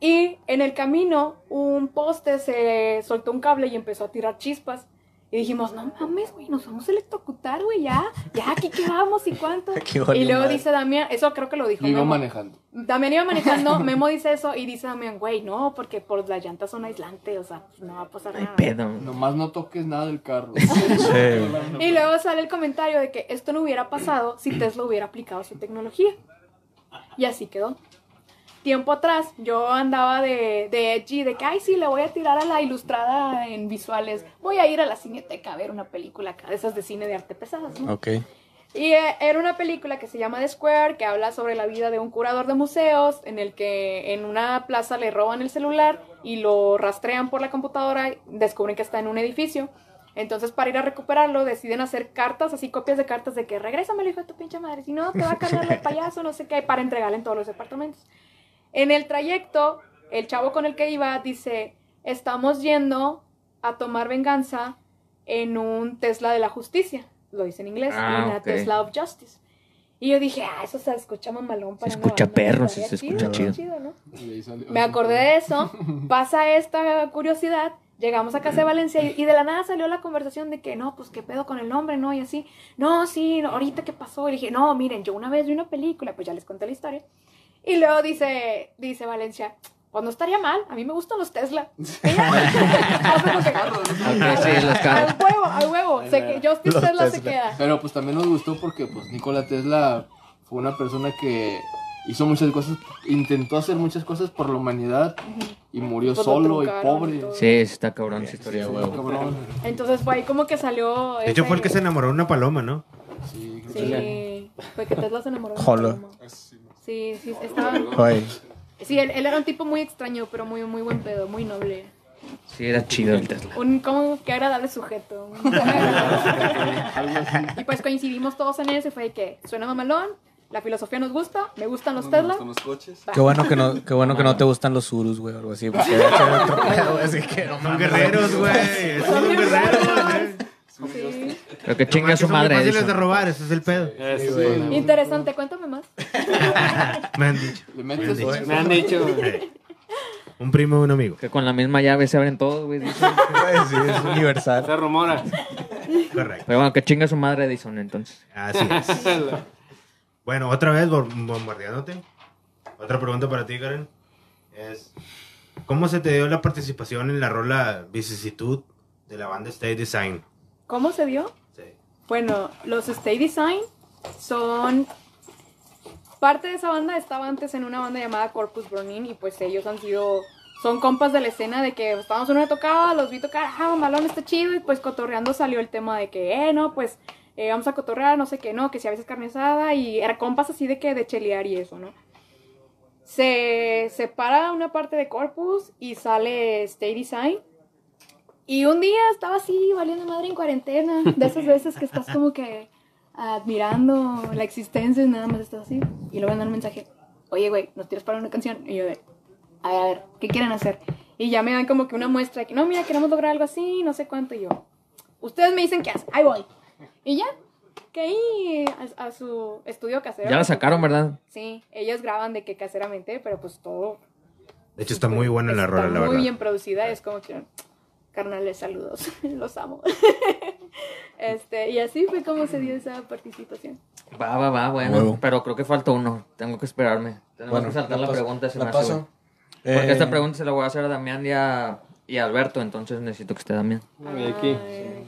Y en el camino, un poste se soltó un cable y empezó a tirar chispas. Y dijimos, no mames, güey, nos vamos a electrocutar, güey, ya, ya, aquí quedamos y cuánto. Y luego madre. dice Damián, eso creo que lo dijo iba Memo. manejando. También iba manejando, Memo dice eso y dice Damián, güey, no, porque por las llantas son aislantes, o sea, pues, no va a pasar Ay, nada. pedo. Nomás no toques nada del carro. Sí. Y luego sale el comentario de que esto no hubiera pasado si Tesla hubiera aplicado su tecnología. Y así quedó. Tiempo atrás, yo andaba de, de edgy, de que, ay, sí, le voy a tirar a la ilustrada en visuales. Voy a ir a la cineteca a ver una película acá, de esas de cine de arte pesadas, ¿no? Ok. Y eh, era una película que se llama The Square, que habla sobre la vida de un curador de museos, en el que en una plaza le roban el celular y lo rastrean por la computadora, y descubren que está en un edificio. Entonces, para ir a recuperarlo, deciden hacer cartas, así copias de cartas de que regrésame, hijo de tu pinche madre, si no, te va a cargar el payaso, no sé qué, para entregarle en todos los departamentos. En el trayecto, el chavo con el que iba dice, estamos yendo a tomar venganza en un Tesla de la justicia. Lo dice en inglés, Ah, una ok. Tesla of Justice. Y yo dije, ah, eso se escucha mamalón para Se escucha banda, perro, sí, se escucha chido. ¿no? Me acordé de eso, pasa esta curiosidad, llegamos a casa de Valencia y, y de la nada salió la conversación de que no, pues qué pedo con el nombre, ¿no? Y así, no, sí, no, ahorita qué pasó. Y dije, no, miren, yo una vez vi una película, pues ya les conté la historia. Y luego dice, dice Valencia, pues no estaría mal, a mí me gustan los Tesla. Y que, sí, los carros. al huevo, al huevo, se que, Justice Los Tesla se Tesla. queda. Pero pues también nos gustó porque pues Nikola Tesla fue una persona que hizo muchas cosas, intentó hacer muchas cosas por la humanidad y murió Pues lo solo y y pobre. todo. Sí, está cabrón esa historia, Sí, huevo. Cabrón. Entonces fue ahí como que salió. De hecho, fue el que se enamoró de una paloma, ¿no? Sí, Sí, fue que Tesla se enamoró. de una paloma. Sí, sí, estaba. Oye, Sí, él, él era un tipo muy extraño, pero muy, muy buen pedo, muy noble. Sí, era chido el Tesla. Un, como qué agradable sujeto. y pues coincidimos todos en eso y fue de que suena mamalón, la filosofía nos gusta, me gustan los Nos Tesla. gustan los coches. Qué bueno que no, qué bueno que no te gustan los Urus, güey, o algo así. Porque otro pedo, así que no Son guerreros, güey. Son guerreros. Sí. Que chinga su son madre. fáciles Edison. de robar, ese es el pedo. Interesante, cuéntame más. Me han dicho. Me han dicho. Un primo de un amigo. Que con la misma llave se abren todos, güey. Sí, es universal. Se rumora. Correcto. Pero bueno, que chinga su madre Edison, entonces. Así es. Bueno, otra vez bom- bombardeándote. Otra pregunta para ti, Karen. Es, ¿cómo se te dio la participación en la rola Vicisitud de la banda State Design? ¿Cómo se dio? Sí. Bueno, los Stay Design son... Parte de esa banda estaba antes en una banda llamada Corpus Burning y pues ellos han sido... Son compas de la escena de que estábamos en una tocada, los vi tocar, ah, malón está chido y pues cotorreando salió el tema de que, eh, no, pues eh, vamos a cotorrear, no sé qué, no, que si a veces carne asada y era compas así de que de chelear y eso, ¿no? Se separa una parte de Corpus y sale Stay Design y un día estaba así, valiendo madre en cuarentena. De esas veces que estás como que admirando la existencia y nada más estás así. Y luego mandan un mensaje. Oye, güey, ¿nos tienes para una canción? Y yo de, a ver, a ver, ¿qué quieren hacer? Y ya me dan como que una muestra de que, no, mira, queremos lograr algo así, no sé cuánto. Y yo, ustedes me dicen qué hacer, ahí voy. Y ya, que ahí a, a su estudio casero. Ya la sacaron, ¿verdad? Sí, ellos graban de que caseramente, pero pues todo De hecho, está muy buena la rola, la muy verdad. bien producida, es como que carnales saludos, los amo. este, y así fue como se dio esa participación. Va, va, va, bueno. Pero creo que falta uno. Tengo que esperarme. Tenemos Bueno, que saltar la pregunta. Se la me hace, paso. Porque Eh, esta pregunta se la voy a hacer a Damián y a, y a Alberto. Entonces necesito que esté Damián. Aquí. Ay,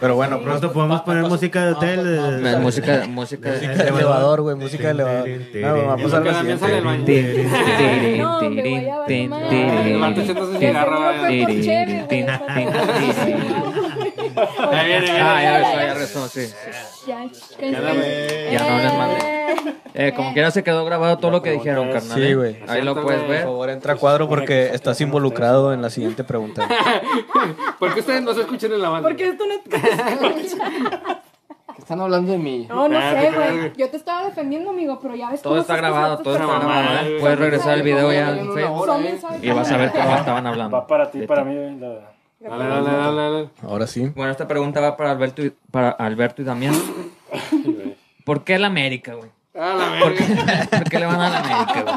Pero bueno, Pronto podemos poner música de hotel. música, música de elevador, güey, música de elevador. No, vamos a la siguiente. No, me voy a De por Ahí viene. Ah, ya rezó, ya rezó, sí. Ya, Ya. Ya no les mandé. Eh, como quiera se quedó grabado todo lo que dijeron, carnal. Sí, eh. güey. Ahí lo puedes Por ver. favor, entra a cuadro porque estás involucrado en la siguiente pregunta. ¿Por qué ustedes no se escuchan en la banda? Porque esto no Están hablando de mí. No, no Ah, sé, güey. Yo te estaba defendiendo, amigo, pero ya ves Todo cómo está grabado, todo está personales. grabado. mamá, eh. Puedes regresar el video ya una Facebook y vas a ver qué estaban hablando. Va para ti, De para mí. la- Dale, dale, dale, dale. Ahora sí. Bueno, esta pregunta va para Alberto y, para Alberto y Damián. ¿Por qué el América, güey? Ah, la ¿Por verga. qué, ¿Por qué le van a la América, güey?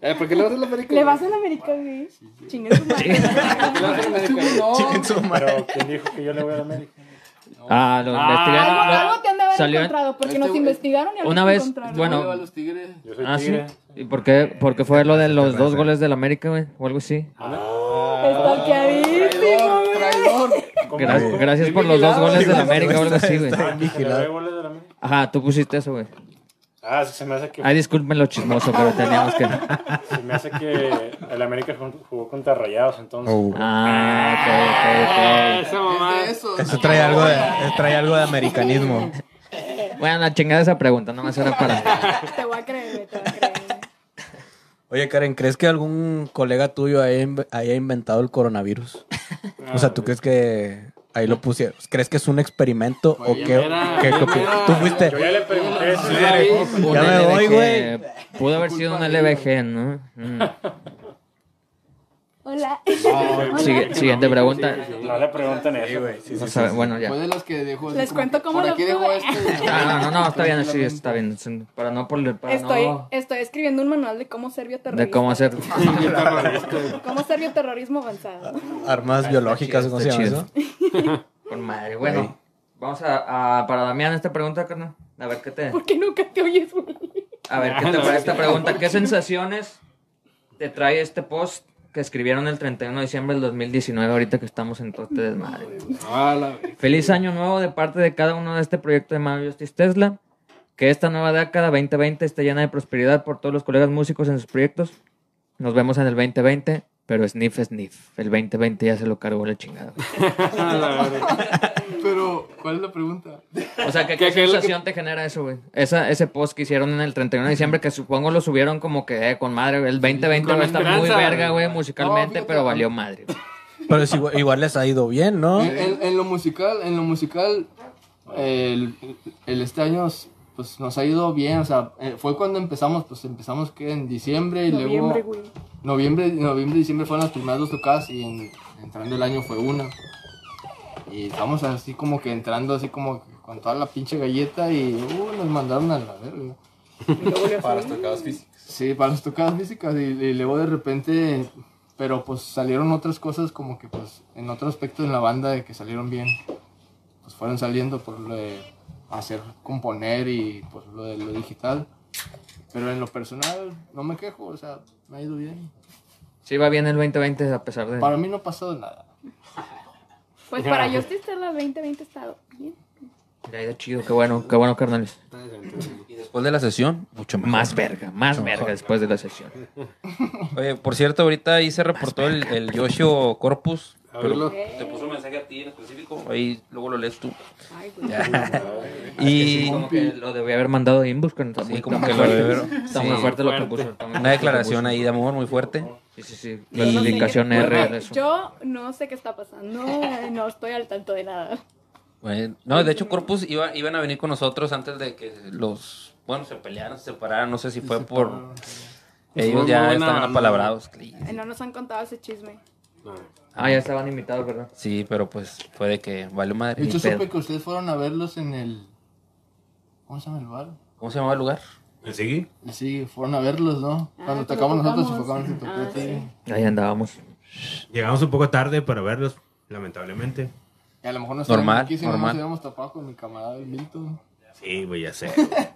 Eh, ¿Por qué le vas a la América? Le vas a la América, güey. Chingue su madre. ¿Por qué le vas a la América? Chiquen su madre. Pero, ¿quién dijo que yo le voy a la América? Ah, lo Ah, investigaron. Algo, lo- algo te han de haber salió encontrado, porque Este nos investigaron y algo Una vez, encontraron. bueno, ¿Cómo le va a los tigres? Yo soy Ah, sí. ¿Y por qué, por qué fue lo de los dos goles del América, güey? O algo así. Estalqueadísimo, güey. Gracias por los dos goles del América o algo así, güey. Está bien ¿Que le vigilado. doy goles de la América? Ajá, tú pusiste eso, güey. Ah, sí, se me hace que, Ay, disculpen lo chismoso, pero teníamos que... se me hace que el América jugó- contra Rayados, entonces. Oh. Ah, ok, ok, Esa mamá. De eso. Eso trae algo de, trae algo de americanismo. Bueno, la chingada esa pregunta, nomás era para... Te voy a creer, te voy a creer. Oye, Karen, ¿crees que algún colega tuyo haya, haya inventado el coronavirus? O sea, ¿tú crees que ahí lo pusieron? ¿Crees que es un experimento o qué? mira, qué- qué- mira. ¿Tú fuiste? Yo ya le pregunté Ya me voy, güey. Pudo haber sido un LBG, ¿no? Mm. Hola. Sigue- siguiente pregunta. no le pregunten eso. No sabe- bueno, ya. Fue de los que dejó. así Les cuento cómo Por lo obtuve. este. Ah, no, no, no, está bien, sí, está bien. Para no... Por, para Estoy, no estoy escribiendo un manual de cómo ser bioterrorista. de cómo hacer... Cómo ser bioterrorismo avanzado. Armas biológicas, ¿cómo se llama eso? Con madre. Bueno, vamos a, a- para Damián esta pregunta, carnal. A ver qué te... ¿Por qué nunca te oyes, güey? A ver, ¿qué te parece esta pregunta? ¿Qué sensaciones te trae este post que escribieron el 31 de diciembre del 2019, ahorita que estamos en todo este desmadre? Ah. Feliz año nuevo de parte de cada uno de este proyecto de Mario Justice Tesla. Que esta nueva década 2020 esté llena de prosperidad por todos los colegas músicos en sus proyectos. Nos vemos en el 2020, pero sniff, sniff. El 2020 ya se lo cargó la chingada. La. Pero ¿cuál es la pregunta? O sea, ¿qué, ¿Qué- qué sensación te genera eso, güey? Esa, ese post que hicieron en el 31 de diciembre, que supongo lo subieron como que eh, con madre. El 2020 Con va a estar muy verga, güey, musicalmente, pero valió madre. Pero es igual, igual les ha ido bien, ¿no? En, en- en lo musical, en lo musical, el, el este año pues nos ha ido bien, o sea, eh, fue cuando empezamos, pues empezamos que en diciembre y Noviembre, luego güey. noviembre, noviembre y diciembre fueron las primeras dos tocadas y en- entrando el año fue una. Y estamos así como que entrando así como que con toda la pinche galleta y uh, nos mandaron a la verga. Para las tocadas físicas. Sí, para las tocadas físicas y, y luego de repente, pero pues salieron otras cosas como que pues en otro aspecto en la banda de que salieron bien, pues fueron saliendo por lo de hacer, componer y por lo de lo digital. Pero en lo personal no me quejo, o sea, me ha ido bien. Sí, va bien el 2020 a pesar de... Para mí no ha pasado nada. Pues para Justice Stella 2020 está bien. Le ha ido chido, qué bueno, qué bueno, carnales. Y después de la sesión, mucho mejor. Más verga, más verga después de la sesión. Oye, por cierto, ahorita ahí se reportó el, el Yoshio Corpus. A verlo. Te puso un mensaje a ti en específico. Ahí luego lo lees tú. Ay, güey. Y Como que lo debía haber mandado inbox, pero está Sí, como que lo debe haber- Está muy fuerte lo que puso. una declaración ahí de amor muy fuerte. Sí, sí, sí. Yo La no sé indicación qué- R de. Yo no sé qué está pasando, no estoy al tanto de nada. Bueno, no, de hecho Corpus iba, iban a venir con nosotros antes de que los, bueno, se pelearan, se separaran, no sé si fue por... Ellos ya estaban apalabrados. No nos han contado ese chisme. No. Ah, ya estaban invitados, ¿verdad? Sí, pero pues fue de que valió madre. pedo. supe que ustedes fueron a verlos en el... ¿Cómo se llama el bar? ¿Cómo se llamaba el lugar? ¿Me sigue? Sí, fueron a verlos, ¿no? Ah, Cuando tocamos nosotros, se tocamos. se tocó Ah. Ahí andábamos. Llegamos un poco tarde para verlos, lamentablemente. Y a lo mejor no Normal, aquí si no normal. nos hubiéramos tapado con mi camarada el Milton. Sí, güey, ya sé.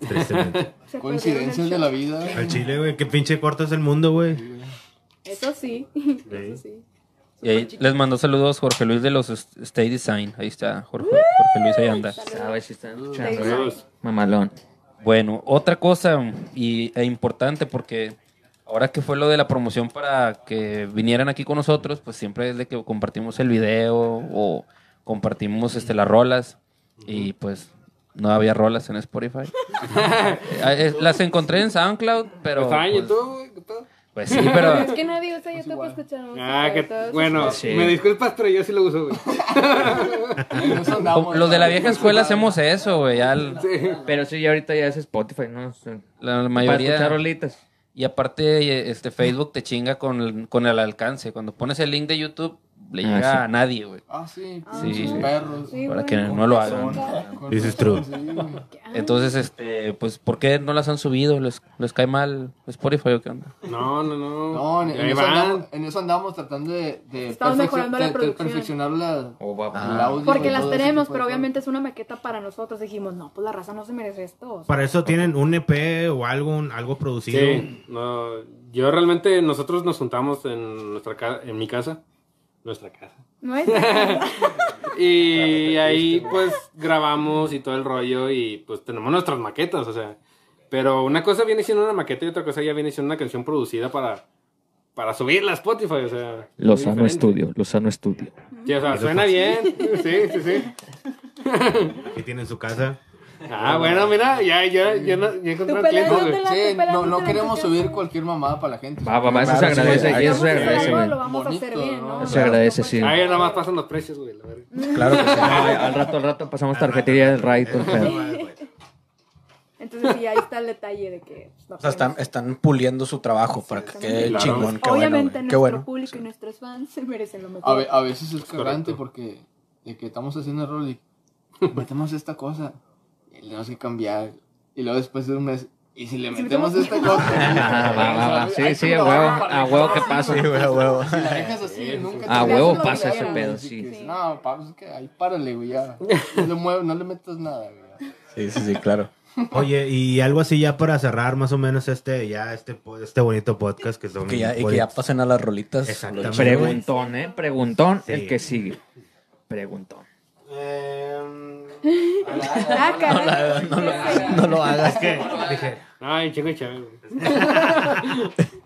Tristemente. Coincidencias de el la vida. Al chile, güey, qué pinche corto es el mundo, güey. Eso sí, eso sí. Y ahí les mandó saludos Jorge Luis de los Stay Design. Ahí está, Jorge, Jorge Luis, ahí anda. ¿Sabes si están escuchando? Saludos. Mamalón. Bueno, otra cosa y, e importante porque ahora que fue lo de la promoción para que vinieran aquí con nosotros, pues siempre es de que compartimos el video o compartimos este, las rolas y pues no había rolas en Spotify. Eh, eh, las encontré en SoundCloud, pero... Pues, YouTube, güey. ¿qué pedo? Pues sí, pero... Es que nadie usa YouTube para escuchar música. Ah, que bueno, Sí. me disculpas, pero yo sí lo uso, güey. Los de la vieja escuela hacemos eso, güey. ya el- Pero sí, ya ahorita ya es Spotify, ¿no? La Para mayoría... escuchar rolitas. Y aparte, este Facebook te chinga con el, con el alcance. Cuando pones el link de YouTube, le Ah, llega sí. a nadie, güey. Ah, sí, Ah, Sí. perros. Sí, Para que no lo hagan. Is razón, true. Entonces, este, pues, ¿por qué no las han subido? ¿Les, les cae mal Spotify o qué onda? No, no, no. No, en, eso andamos, en eso andamos tratando de, de, Estamos mejorando la de- de producción. perfeccionar la, va- el audio Porque las tenemos, pero obviamente es una maqueta para nosotros. Dijimos, no, pues la raza no se merece esto. o sea, Para eso tienen un EP o algo, un- algo producido. Sí, no, yo realmente, nosotros nos juntamos en nuestra en mi casa, nuestra casa. Es. Y ahí pues grabamos y todo el rollo y pues tenemos nuestras maquetas, o sea. Pero una cosa viene siendo una maqueta y otra cosa ya viene siendo una canción producida para, para subirla a Spotify, o sea. Lozano. Estudio, Lozano Estudio. Sí, o sea, suena bien. Sí, sí, sí. Que tienen su casa. Ah, bueno, mira, ya, ya, ya, no, ya encontré un cliente, güey. Sí, no, no queremos subir cualquier mamada para la gente. Va, va, va, eso se agradece, y eso se agradece, güey. Lo vamos a hacer Bonito, bien, ¿no? ¿no? Se agradece, sí. Ah, ya nada más pasan los precios, güey. la verga. Claro que sí. Al rato, al rato pasamos tarjetilla del RAI, todo el pedo. Entonces sí, ahí está el detalle de que... no O sea, están, están puliendo su trabajo para que quede Claro. chingón. Qué Obviamente bueno, nuestro Qué bueno. público y nuestros fans se merecen lo A, mejor. ve- a veces es cagante correcto. porque de que estamos haciendo error y metemos esta cosa tenemos que cambiar. Y luego después de un mes, y si le metemos esta cosa. Va, va, va. Sí, sí, a huevo, a huevo que pasa. Sí, güey, a huevo. Si la dejas así, nunca A huevo pasa ese pedo, sí. No, pa, pues es que ahí párale, güey, ya. No le muevas, no le metas nada, güey. Sí, sí, sí, claro. Oye, y algo así ya para cerrar más o menos este, ya este, este bonito podcast que son... Que ya, y que ya pasen a las rolitas. Exactamente. Preguntón, ¿eh? Preguntón, Sí. el que sigue. Preguntón. Ah, caray. No lo hagas. Es que dije, Ay, chingo y chévere, güey.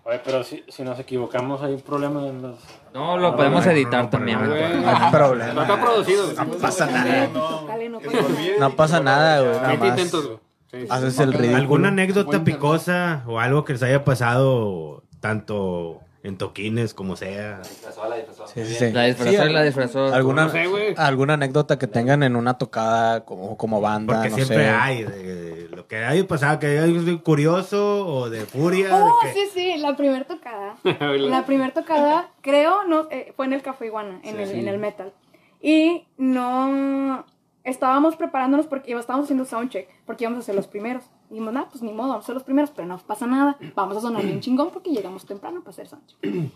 Oye, pero si, si nos equivocamos hay un problema en los... No, lo podemos editar también. Ah. No hay problema. No está producido. güey. No pasa nada. No pasa nada. No pasa nada, güey. Nada 20 más. intentos, güey. Sí, sí. Haces el ridículo. ¿Alguna anécdota picosa o algo que les haya pasado tanto en toquines como sea? Sí, sí, sí. La disfrazó Sí, y la disfrazó. ¿Alguna, No sé, güey. ¿Alguna anécdota que tengan en una tocada como, como banda? Porque no siempre sé. hay de- lo que hay pasado, que hay curioso o de furia. de Oh, que- sí, sí, la primer tocada. La primer tocada, creo, no, eh, fue en el Café Iguana, en, el, en el metal. Y no estábamos preparándonos porque estábamos haciendo soundcheck, porque íbamos a ser los primeros. Y dijimos, nah, pues ni modo, vamos a ser los primeros, pero no pasa nada. Vamos a sonar bien chingón porque llegamos temprano para hacer soundcheck.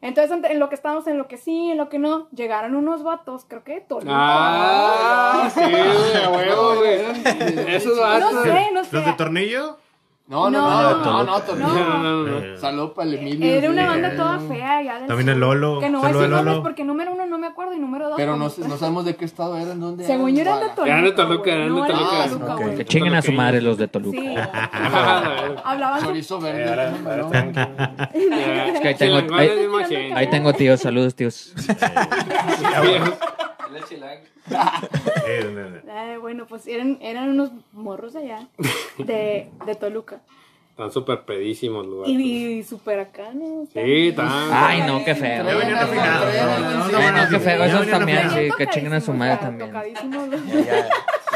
Entonces, en- lo que estábamos, en lo que sí, en lo que no, llegaron unos vatos, creo que de Toluca. Ah, sí, güey, a huevo, güey. Esos no sé, no sé. ¿Los de tornillo? No, no, No, no, no, no. No, no, no. Eh, Saludos para el Emilio. Era una banda toda fea ya del También el. Lolo. Que no voy a decir nombres porque número uno no me acuerdo y número dos. Pero no, sé- no sabemos de qué estado eran, dónde Según yo eran de. Toluca. Eran de Toluca, eran de No, eran Toluca. Que chinguen a su madre los de Toluca. Sí. Ah, Hablaban Chorizo Eh, verde. ahora- ¿cómo ahora no? Es que ahí tengo, ahí tengo tíos, saludos tíos. Eh, Eh, bueno, pues eran, eran unos morros allá de, de Toluca. Están súper pedísimos, lugar. Y, y súper acá, ¿no? Sí, están. Ay, no, qué feo. Ya venían. Sí, no, qué feo. Esos Ya también, sí, que chinguen a su madre también. Ya,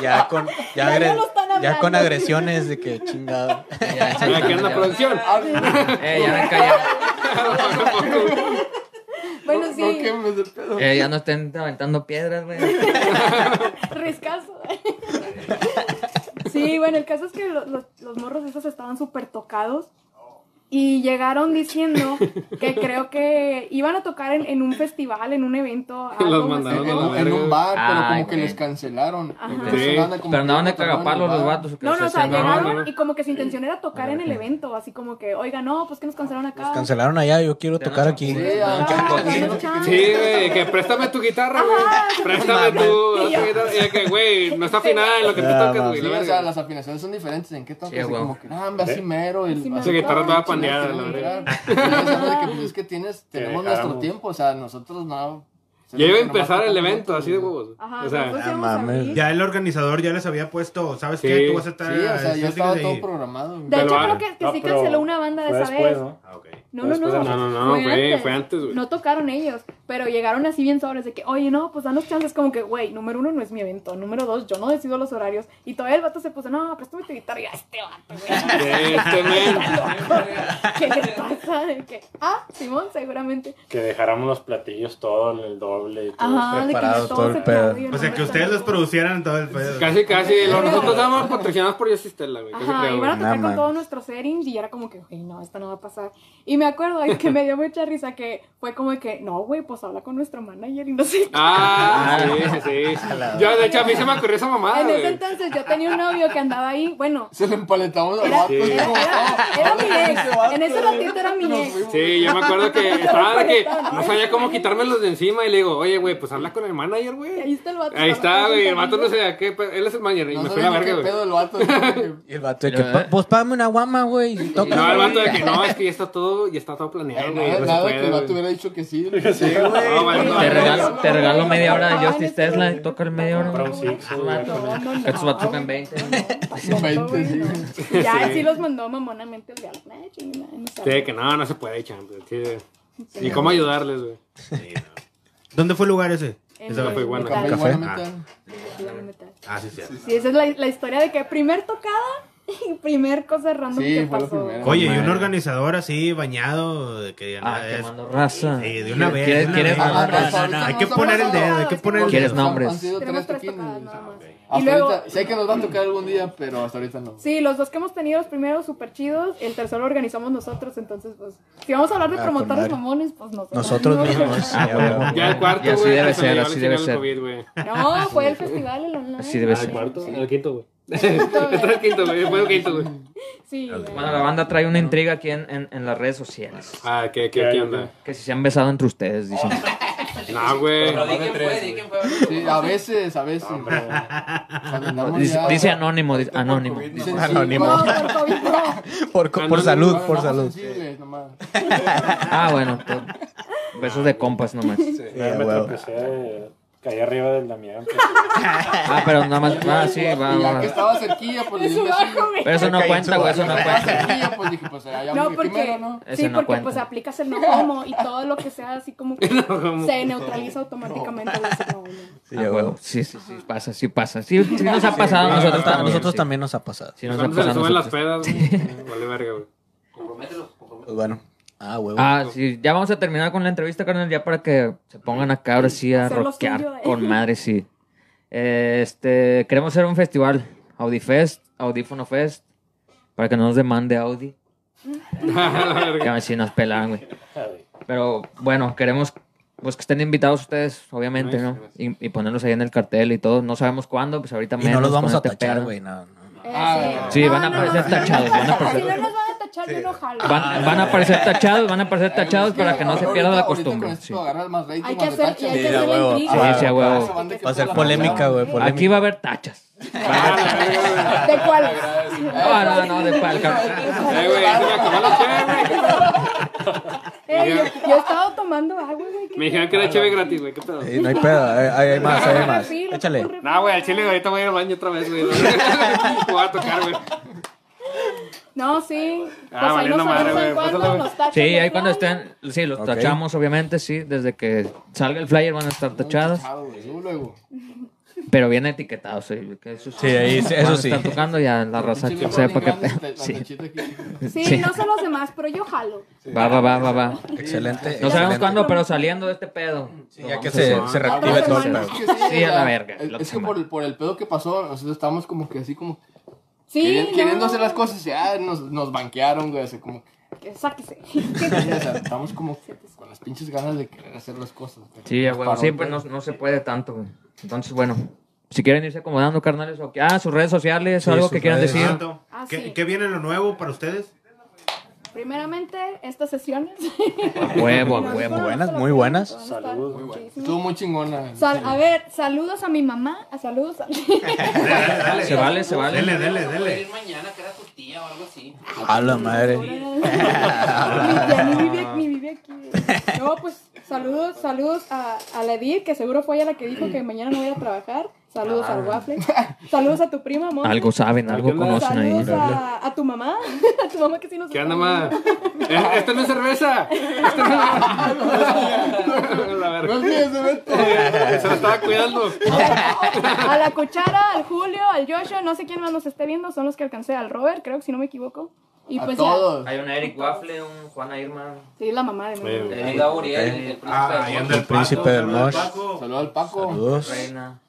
ya con, ya, Ya no ya con agresiones de que chingado. Ya, ya. producción. Eh, ya me callé. Bueno, No, sí, no quemes el pedo. Eh, ya no estén aventando piedras, güey. riscazo. Sí, bueno, el caso es que lo- los, los morros esos estaban súper tocados. Y llegaron diciendo que creo que iban a tocar en, en un festival, en un evento. Los algo mandaron a la En, en un bar, pero Ay, como que les cancelaron. Sí. como Pero andaban de que tocaban en cagapalos los vatos. No, no, o sea, Se- se- llegaron y como que su intención era tocar en el evento, así como que, oiga, no, pues que nos cancelaron acá. Nos cancelaron allá, yo quiero tocar aquí. Sí, Ah, ah, güey, que préstame tu guitarra, güey. Préstame tu, tu guitarra. Y que, güey, no está afinada en lo que tú Ah, tocas, güey. O sea, las afinaciones son diferentes. ¿En qué tocas? Como que, ah, así mero. Esa guitarra toda la verdad. de que, pues, es que tienes, tenemos nuestro dejáramos. tiempo, o sea, nosotros no. Ya iba a empezar el evento, así de huevos. Ajá, O sea, ah, mames. Ya el organizador ya les había puesto, ¿sabes Sí. qué? Tú vas a estar. Sí, o sea, ya estaba todo programado. De hecho, creo que, que No, sí canceló una banda de esa después, vez. ¿no? Ah, ok. No, no, no. No, no, no, güey, fue antes, güey. No tocaron ellos, pero llegaron así bien sobres de que, oye, no, pues danos chances. Como que, güey, número uno no es mi evento. Número dos, yo no decido los horarios. Y todavía el vato se puso, no, préstame tu guitarra. Y ya, este vato, güey. Este. ¿Qué le pasa? De que, ah, Simón, seguramente. Que dejáramos los platillos todo, el doble y todo. Ajá, preparado todo todo el se pedo. O sea, que ustedes los producieran todo el pedo. Casi, casi. Nosotros estábamos patrocinados por Jessy Stella, güey. Casi Ajá, iban a tocar con todos nuestros settings y era como que, güey, no, esto no va a pasar. Y me acuerdo de que me dio mucha risa que fue como de que, no, güey, pues habla con nuestro manager y no sé. qué. Ah, sí, sí, sí. Yo, de hecho, a mí se me ocurrió esa mamada, en ese güey. entonces yo tenía un novio que andaba ahí, bueno, Se le empaletamos al era, vato. era, mi ex, en ese güey. ratito era mi ex. Sí, yo me acuerdo que estaba de que no sabía cómo quitármelos de encima y le digo, oye, güey, pues habla con el manager, Y ahí güey. está el vato. Ahí está, güey, el vato no sé. qué, él es el manager y No me fui a la verga, qué güey. pedo el vato. Y el vato de que, "Pa- pues págame una guama, güey. y toca". No, el vato de que no, es que ya está todo, ya está todo planeado, güey. Nada, No nada que vato güey. hubiera dicho que sí. No, bueno, no, Te no, regalo, te regalo media hora de Ah, Justice este Tesla y toca el media hora. Compra un güey. Six, güey, No, no, no. Estos vatos tocan 20. No, 20, güey, sí. no. Ya sí los mandó mamonamente el no sabe. Sí, que no, no se puede, champ. sí. Ni cómo ayudarles, güey. ¿Dónde fue el lugar ese? En Esa el fue metal. Café. Ah, sí, sí. Sí, esa es la, historia de que primer tocada y primer cosa random Sí, que pasó. Oye, y un organizador así, bañado, de que ya Ah, nada es- quemando raza. Sí, de una vez. ¿Quieres, de una vez. Ah, raza, Hay que poner el dedo, hay que poner el ¿Quieres dedo. nombres? Han sido Tenemos tres tres toquines. tocadas nada más. Hasta Y luego, ahorita, sé que nos va a tocar algún día, pero hasta ahorita no. sí, los dos que hemos tenido, los primeros súper chidos, el tercero lo organizamos nosotros, entonces, pues, si vamos a hablar de Ah, promotores madre. mamones, pues nosotros. Nosotros mismos. Ah, ya, güey. El cuarto, Y así güey. debe ser, así debe ser. COVID, güey. No, fue el festival, el online. Así debe Ah, ser. el cuarto, el quinto, güey. Es el quinto, güey. Fue el quinto, güey. Sí. Bueno, la banda trae una intriga aquí en, en, en las redes sociales. Ah, ¿qué, qué, qué onda? Que si se han besado entre ustedes, dicen. No, güey. Pero di quién fue, di quién fue. Sí, a veces, a veces. Dice, ya- dice anónimo, dice anónimo. Dicen, sí, Anónimo. Por. Por, salud, por salud. Ah, bueno. pues, besos de compas nomás. Sí, caí arriba del Damián. pues. Ah, pero nada más. Ah, sí, va, Y va. que estaba cerquilla, pues le Es di su un besillo. bajo, güey. Pero eso no cuenta, güey, eso no estaba cuenta. cerquilla, pues dije, pues allá No, porque, primero, ¿no? Ese sí, no porque cuenta. pues aplicas el no homo y todo lo que sea así como que se neutraliza automáticamente al decir no. Sí, Ah, huevo. huevo. Sí, sí, sí, pasa, sí pasa. Sí, sí nos ha pasado a nosotros A también. nosotros sí. también nos ha pasado. Sí, nos ha Cuando se le pasado a suben las nosotros. pedas, güey. Vale verga, güey. Compromételo, compromételo. Pues bueno. Ah, huevo. Ah, sí, ya vamos a terminar con la entrevista, carnal, ya para que se pongan acá ahora sí a Hacer rockear suyo, eh. con madre, sí. Eh, Este, queremos hacer un festival, Audifest, Audífono Fest, para que no nos demande Audi. Que a ver si nos pelan, güey. Pero bueno, queremos pues que estén invitados ustedes, obviamente, ¿no? Y, y ponerlos ahí en el cartel y todo. No sabemos cuándo, pues ahorita y menos. no los vamos a este tachar, güey. No, no, no. Eh, Ah, Sí, No, van a aparecer no. tachados, van a aparecer, tachar, yo no jalo. van, van a aparecer tachados, van a aparecer tachados para que no se pierda la costumbre. sí. Hay que hacer, y hay que Sí, hacer intriga. Sí, sí, huevo. Va a ser polémica, güey. Aquí va a haber tachas. ¿De cuál? No, no, no, de palca. Eh. Eh, yo, yo he estado tomando agua, güey. Me dijeron que era cheve gratis, güey. ¿Qué pedo? Sí, no hay pedo. Hay, hay- más, hay más. Sí, Échale. No, güey, al chile ahorita voy a ir al baño otra vez, güey. Me voy a tocar, güey. No, sí. Pues Ah, ahí nos madre, sabemos güey. en cuándo Pásalo, nos tachan Sí, ahí cuando estén, sí, los Ok. tachamos, obviamente, sí, desde que salga el flyer van a estar tachados, pero bien etiquetados, sí, que eso Sí, ahí sí, eso sí. estar tocando ya la raza que sepa pedo. la Sí. Sí, Sí. no sé los demás, pero yo jalo. va, va, va, va, va. Excelente. No sabemos excelente. cuándo, pero saliendo de este pedo. Sí, ya que se, se reactive todo el pedo. Que Sí, a la verga, Es, que por el, por el pedo que pasó, nosotros estábamos como que así como Sí, queriendo, no. queriendo hacer las cosas y ah, nos, nos banquearon, güey, así como Que Sáquese. Sí, o sea, estamos como con las pinches ganas de querer hacer las cosas. güey. Sí, sí, pues no, no se puede tanto, güey. Entonces, bueno, si quieren irse acomodando, carnales, o que, ah, sus redes sociales, o Sí, algo que quieran redes. decir. Ah, ¿Qué, sí. qué viene lo nuevo para ustedes? Primeramente, estas sesiones. A huevo, huevo. buenas, muy buenas. Saludos. Muy muchísimas. Estuvo muy chingona. Sal- a ver, saludos a mi mamá, a saludos a... Dale, dale. Se vale, se vale. Dele, dele, dele. mañana que era tu tía o algo así. A la madre. ya ni vive, ni vive aquí. No, pues saludos, saludos a, a la Edith, que seguro fue ella la que dijo que mañana no voy a trabajar. Saludos al Waffle. Saludos a tu prima, Monte. Algo saben, algo conocen ahí. Saludos a, a tu mamá. A tu mamá que sí nos ¿Qué está onda, viendo. ma? Eh, Esta no es cerveza. Esta no es... La. No olvides de Beto. Se la estaba cuidando. A la cuchara, al Julio, al Joshua, no sé quién más nos esté viendo, son los que alcancé, al Robert, creo que si no me equivoco. Y A pues todos. Hay un Eric Waffle, un Juana Irma. ya, sí, la mamá de. Eh, está Uriel, el príncipe Ah, del anda El príncipe del. Paco. Saludos al Paco. Saludos. Reina.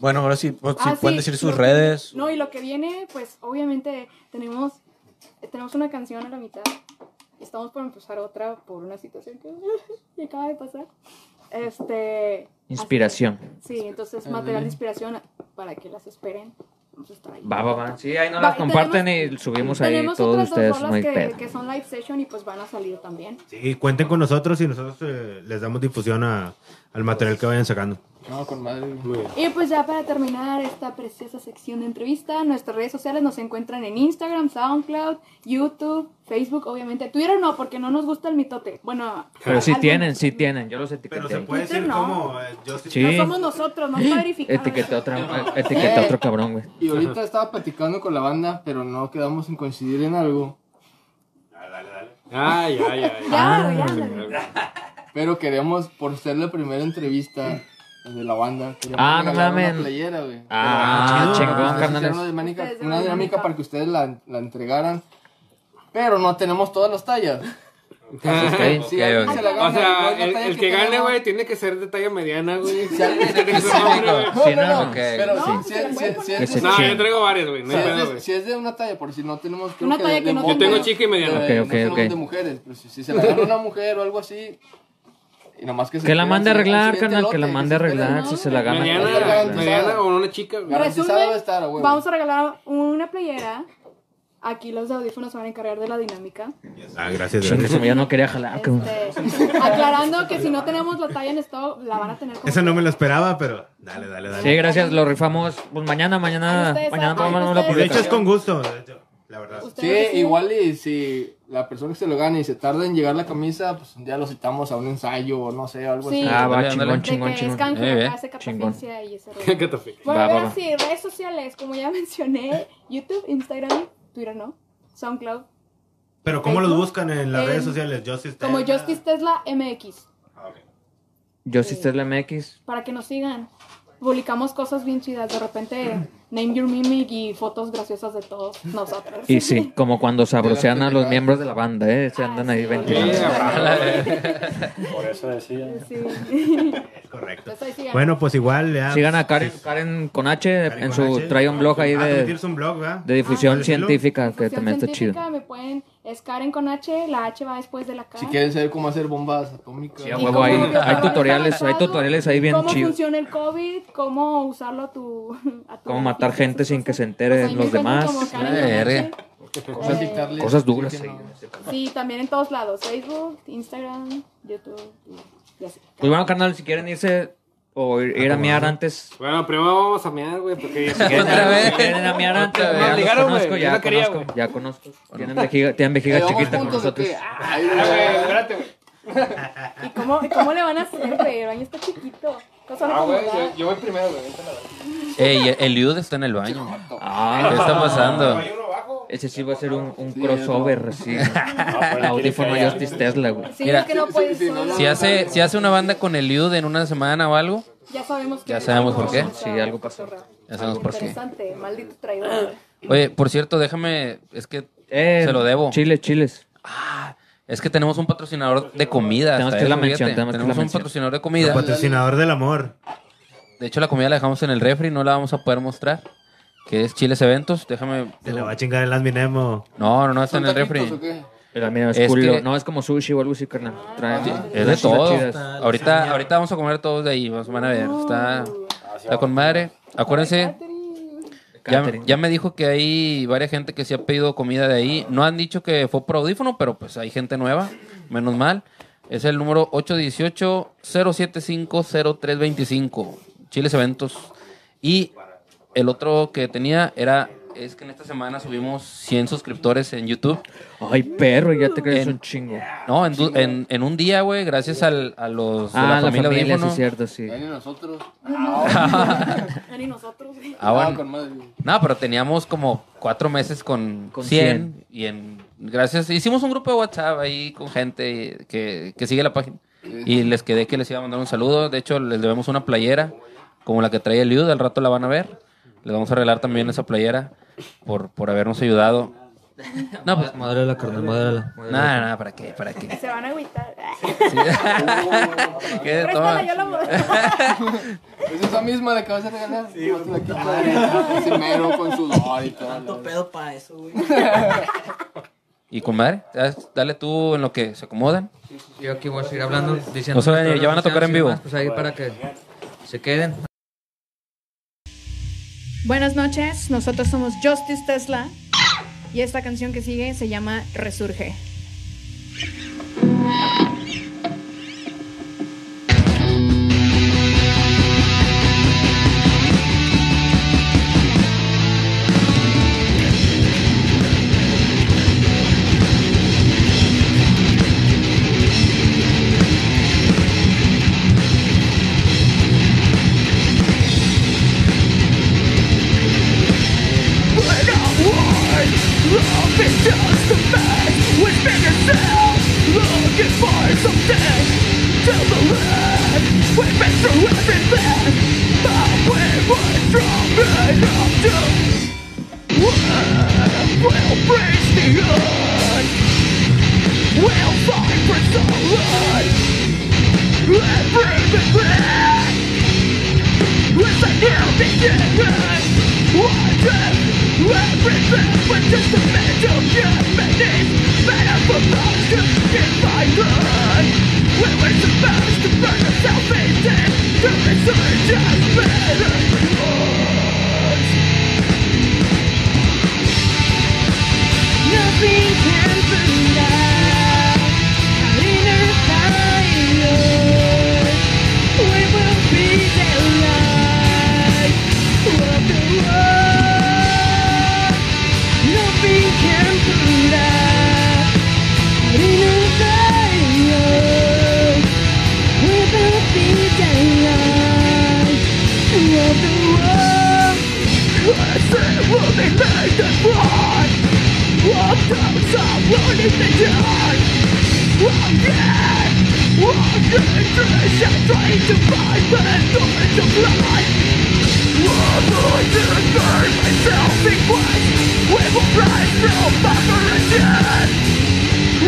Bueno, ahora sí, pues, si Ah, pueden decir sus lo- redes. No, y lo que viene, pues obviamente tenemos, tenemos una canción a la mitad. Estamos por empezar otra por una situación que acaba de pasar. Este. Inspiración. así- sí, entonces material de inspiración para que las esperen. Vamos a estar ahí. Va, va, va. Sí, ahí nos Va, las y comparten tenemos- y subimos ahí Tenemos todos ustedes. que, que son live session y pues van a salir también. Sí, cuenten con nosotros y nosotros eh, les damos difusión a- al material que vayan sacando. No, con madre. Muy bien. Y pues ya para terminar esta preciosa sección de entrevista, nuestras redes sociales nos encuentran en Instagram, SoundCloud, YouTube, Facebook, obviamente. Twitter no, porque no nos gusta el mitote. Bueno, Pero sí tienen, sí tienen. Yo los etiqueté. Pero se puede Twitter decir no. como... eh, yo sí-. No somos nosotros, no está verificado. Etiqueté a otra, eh, otro cabrón, güey. Y ahorita estaba platicando con la banda, pero no quedamos en coincidir en algo. Ay, ay, ay. Ya, ya, ya. Pero queríamos, por ser la primera entrevista de la banda, queríamos Ah, no mames. una playera, güey. Ah, chido. chingón, Entonces, hacer carnales. Una dinámica, de una dinámica para que ustedes la, la entregaran. Pero no tenemos todas las tallas. Entonces, Ok, si ok, alguien ok. se la gana, O sea, el, el que tenemos. gane, güey, tiene que ser de talla mediana, güey. Si alguien- Tiene que ser. Sí, no. Pero No, si- es de- No, yo traigo varias, güey. No si es de- si es de una talla, por si no tenemos. creo Una talla que no de- Yo tengo chica y mediana. de- no de mujeres, pero si, si se la gana una mujer o algo así. Y nomás que se Que la mande a arreglar, lote, que la mande a arreglar si se la gana. Mañana. Mediana o una chica. Garantizada va a estar, a huevo. vamos a regalar una playera Aquí los audífonos se van a encargar de la dinámica. Ah, gracias. Gracias. ya no quería jalar, cabrón. Este, aclarando que si no tenemos la talla en stock, la van a tener como Esa no me lo esperaba, pero dale, dale, dale. Sí, gracias, lo rifamos. Pues mañana, mañana, Ustedes mañana tomamos la ustedes De hecho, es publicación. con gusto, de hecho, la verdad. Sí, deciden. igual y si la persona que se lo gane y se tarda en llegar la camisa, pues un día lo citamos a un ensayo o no sé, algo Sí. así. Ah, va, chingón, chingón, chingón. Eh, y ese rollo. Bueno, Va, va, ahora va. sí, redes sociales, como ya mencioné, YouTube, Instagram, Twitter, ¿no? SoundCloud. Pero ¿cómo los buscan en las En- redes sociales? Justice Como Tesla. Justice Tesla MX, Ah, ok. Yo sí Tesla MX. para que nos sigan. Publicamos cosas bien chidas, de repente Name Your Mimic y fotos graciosas de todos nosotros. Y sí, como cuando sabrosean a los miembros de la banda, ¿eh? Se andan ahí sí. ventilando. Por eso decía. Sí. Es correcto. Bueno, pues igual ya. Sigan a Karen, Karen con H Karen en con su, H. trae un blog ahí Ah, de, tienes un blog, ¿verdad? de difusión científica, que Difusión también está chido. científica, Me pueden, es Karen con H, la H va después de la K. Si quieren saber cómo hacer bombas atómicas. Sí, huevo, cómo hay, tutoriales, hay tutoriales ahí bien cómo chidos. funciona el COVID, cómo usarlo a tu... a tu Cómo matar gente sin que cosas. se entere Pues los demás. Karen Eh. Cómo Eh, Cosas duras. Sí, también en todos lados, Facebook, Instagram, YouTube y así. Pues bueno, carnal, si quieren irse o ir, ir a miar antes. Bueno, primero vamos a mirar, güey, porque ya quieren- Otra vez. quieren ir a miar antes, Otra ya obligaron, conozco, güey, ya no quería, conozco, güey. ya conozco. Tienen vejiga, tienen vejiga Eh, ¿vamos chiquita con nosotros. Ah, güey, espérate, güey. ¿Y cómo, y cómo le van a hacer, güey? El baño está chiquito. ¿Cómo se van a Ah, güey, yo, yo voy primero, güey. Ey, el Liud está en el baño. Ah, ¿Qué está pasando? Ese sí va a ser un, un crossover, así. pero Audífono Justice Tesla, güey. Sí, Mira, es que no puedes sí, sí, no, solo. Si hace, si hace una banda con el Liud en una semana o algo, Ya sabemos que Ya sabemos por qué. Sí, algo pasó. ya sabemos por qué. Interesante, maldito traidor. Oye, por cierto, déjame, es que Eh, se lo debo. Chiles, chiles. Es que tenemos un patrocinador de comida. Tenemos que la mención, tenemos que la un mención. patrocinador de El comida. patrocinador del amor. De hecho, la comida la dejamos en el refri, no la vamos a poder mostrar. Que es Chiles Eventos. Déjame. Se le va a chingar el Asminemo. No, no, no está ¿Son en el refri. o qué? Pero mira, es, Es culo. que- No, es como sushi o algo así, carnal. Trae, Es de todo. Ahorita, ahorita vamos a comer todos de ahí, vamos a ver. Está, está con madre. Acuérdense, ya, ya me dijo que hay varias gente que sí ha pedido comida de ahí. No han dicho que fue por audífono, pero pues hay gente nueva, menos mal. Es el número 818-075-0325. Chiles Eventos. Y el otro que tenía era, es que en esta semana subimos 100 suscriptores en YouTube. Ay, perro, ya te crees En- un chingo. No, en, du- en, en un día, güey, gracias al, a los de Ah, la la familia, familia, Audífono. es cierto, sí. Ni nosotros. Ni nosotros. güey. Ah. No, pero teníamos como cuatro meses con, Con 100, y en gracias hicimos un grupo de WhatsApp ahí con gente que, que sigue la página y les quedé que les iba a mandar un saludo. De hecho, les debemos una playera como la que trae el Liud, al rato la van a ver. Les vamos a regalar también esa playera por, por habernos ayudado. No, pues Modérala, carnal, modérala. nada, nada, ¿para qué? ¿Para qué? Se van a agüitar. ¿Qué? Préstala, Toma. yo modelo. Es esa misma la que vas a regalar. Sí, la quita ese mero con sudor y todo. Tanto pedo para eso, güey. Y con madre, ya- dale tú en lo que se acomodan. Yo aquí voy a seguir hablando, diciendo. No se vayan, ya van a tocar en vivo. Pues ahí para que se queden. Buenas noches, nosotros somos Justice Tesla y esta canción que sigue se llama Resurge. self-operation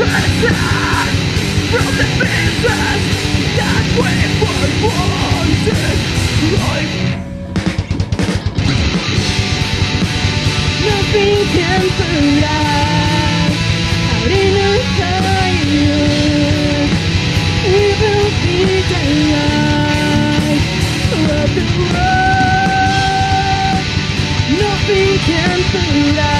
Return from the pieces That we Nothing can pull us out fire We will be the light of the world Nothing can pull us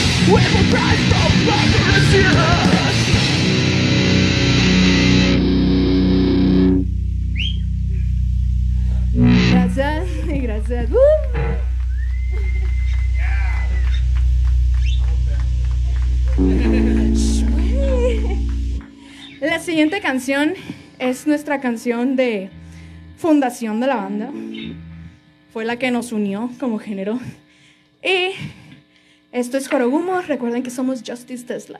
Gracias, gracias. ¡Uh! La siguiente canción es nuestra canción de fundación de la banda. Fue la que nos unió como género. Y esto es Jorogumo. Recuerden que somos Justice Tesla.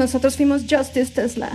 Nosotros fuimos Justice Tesla.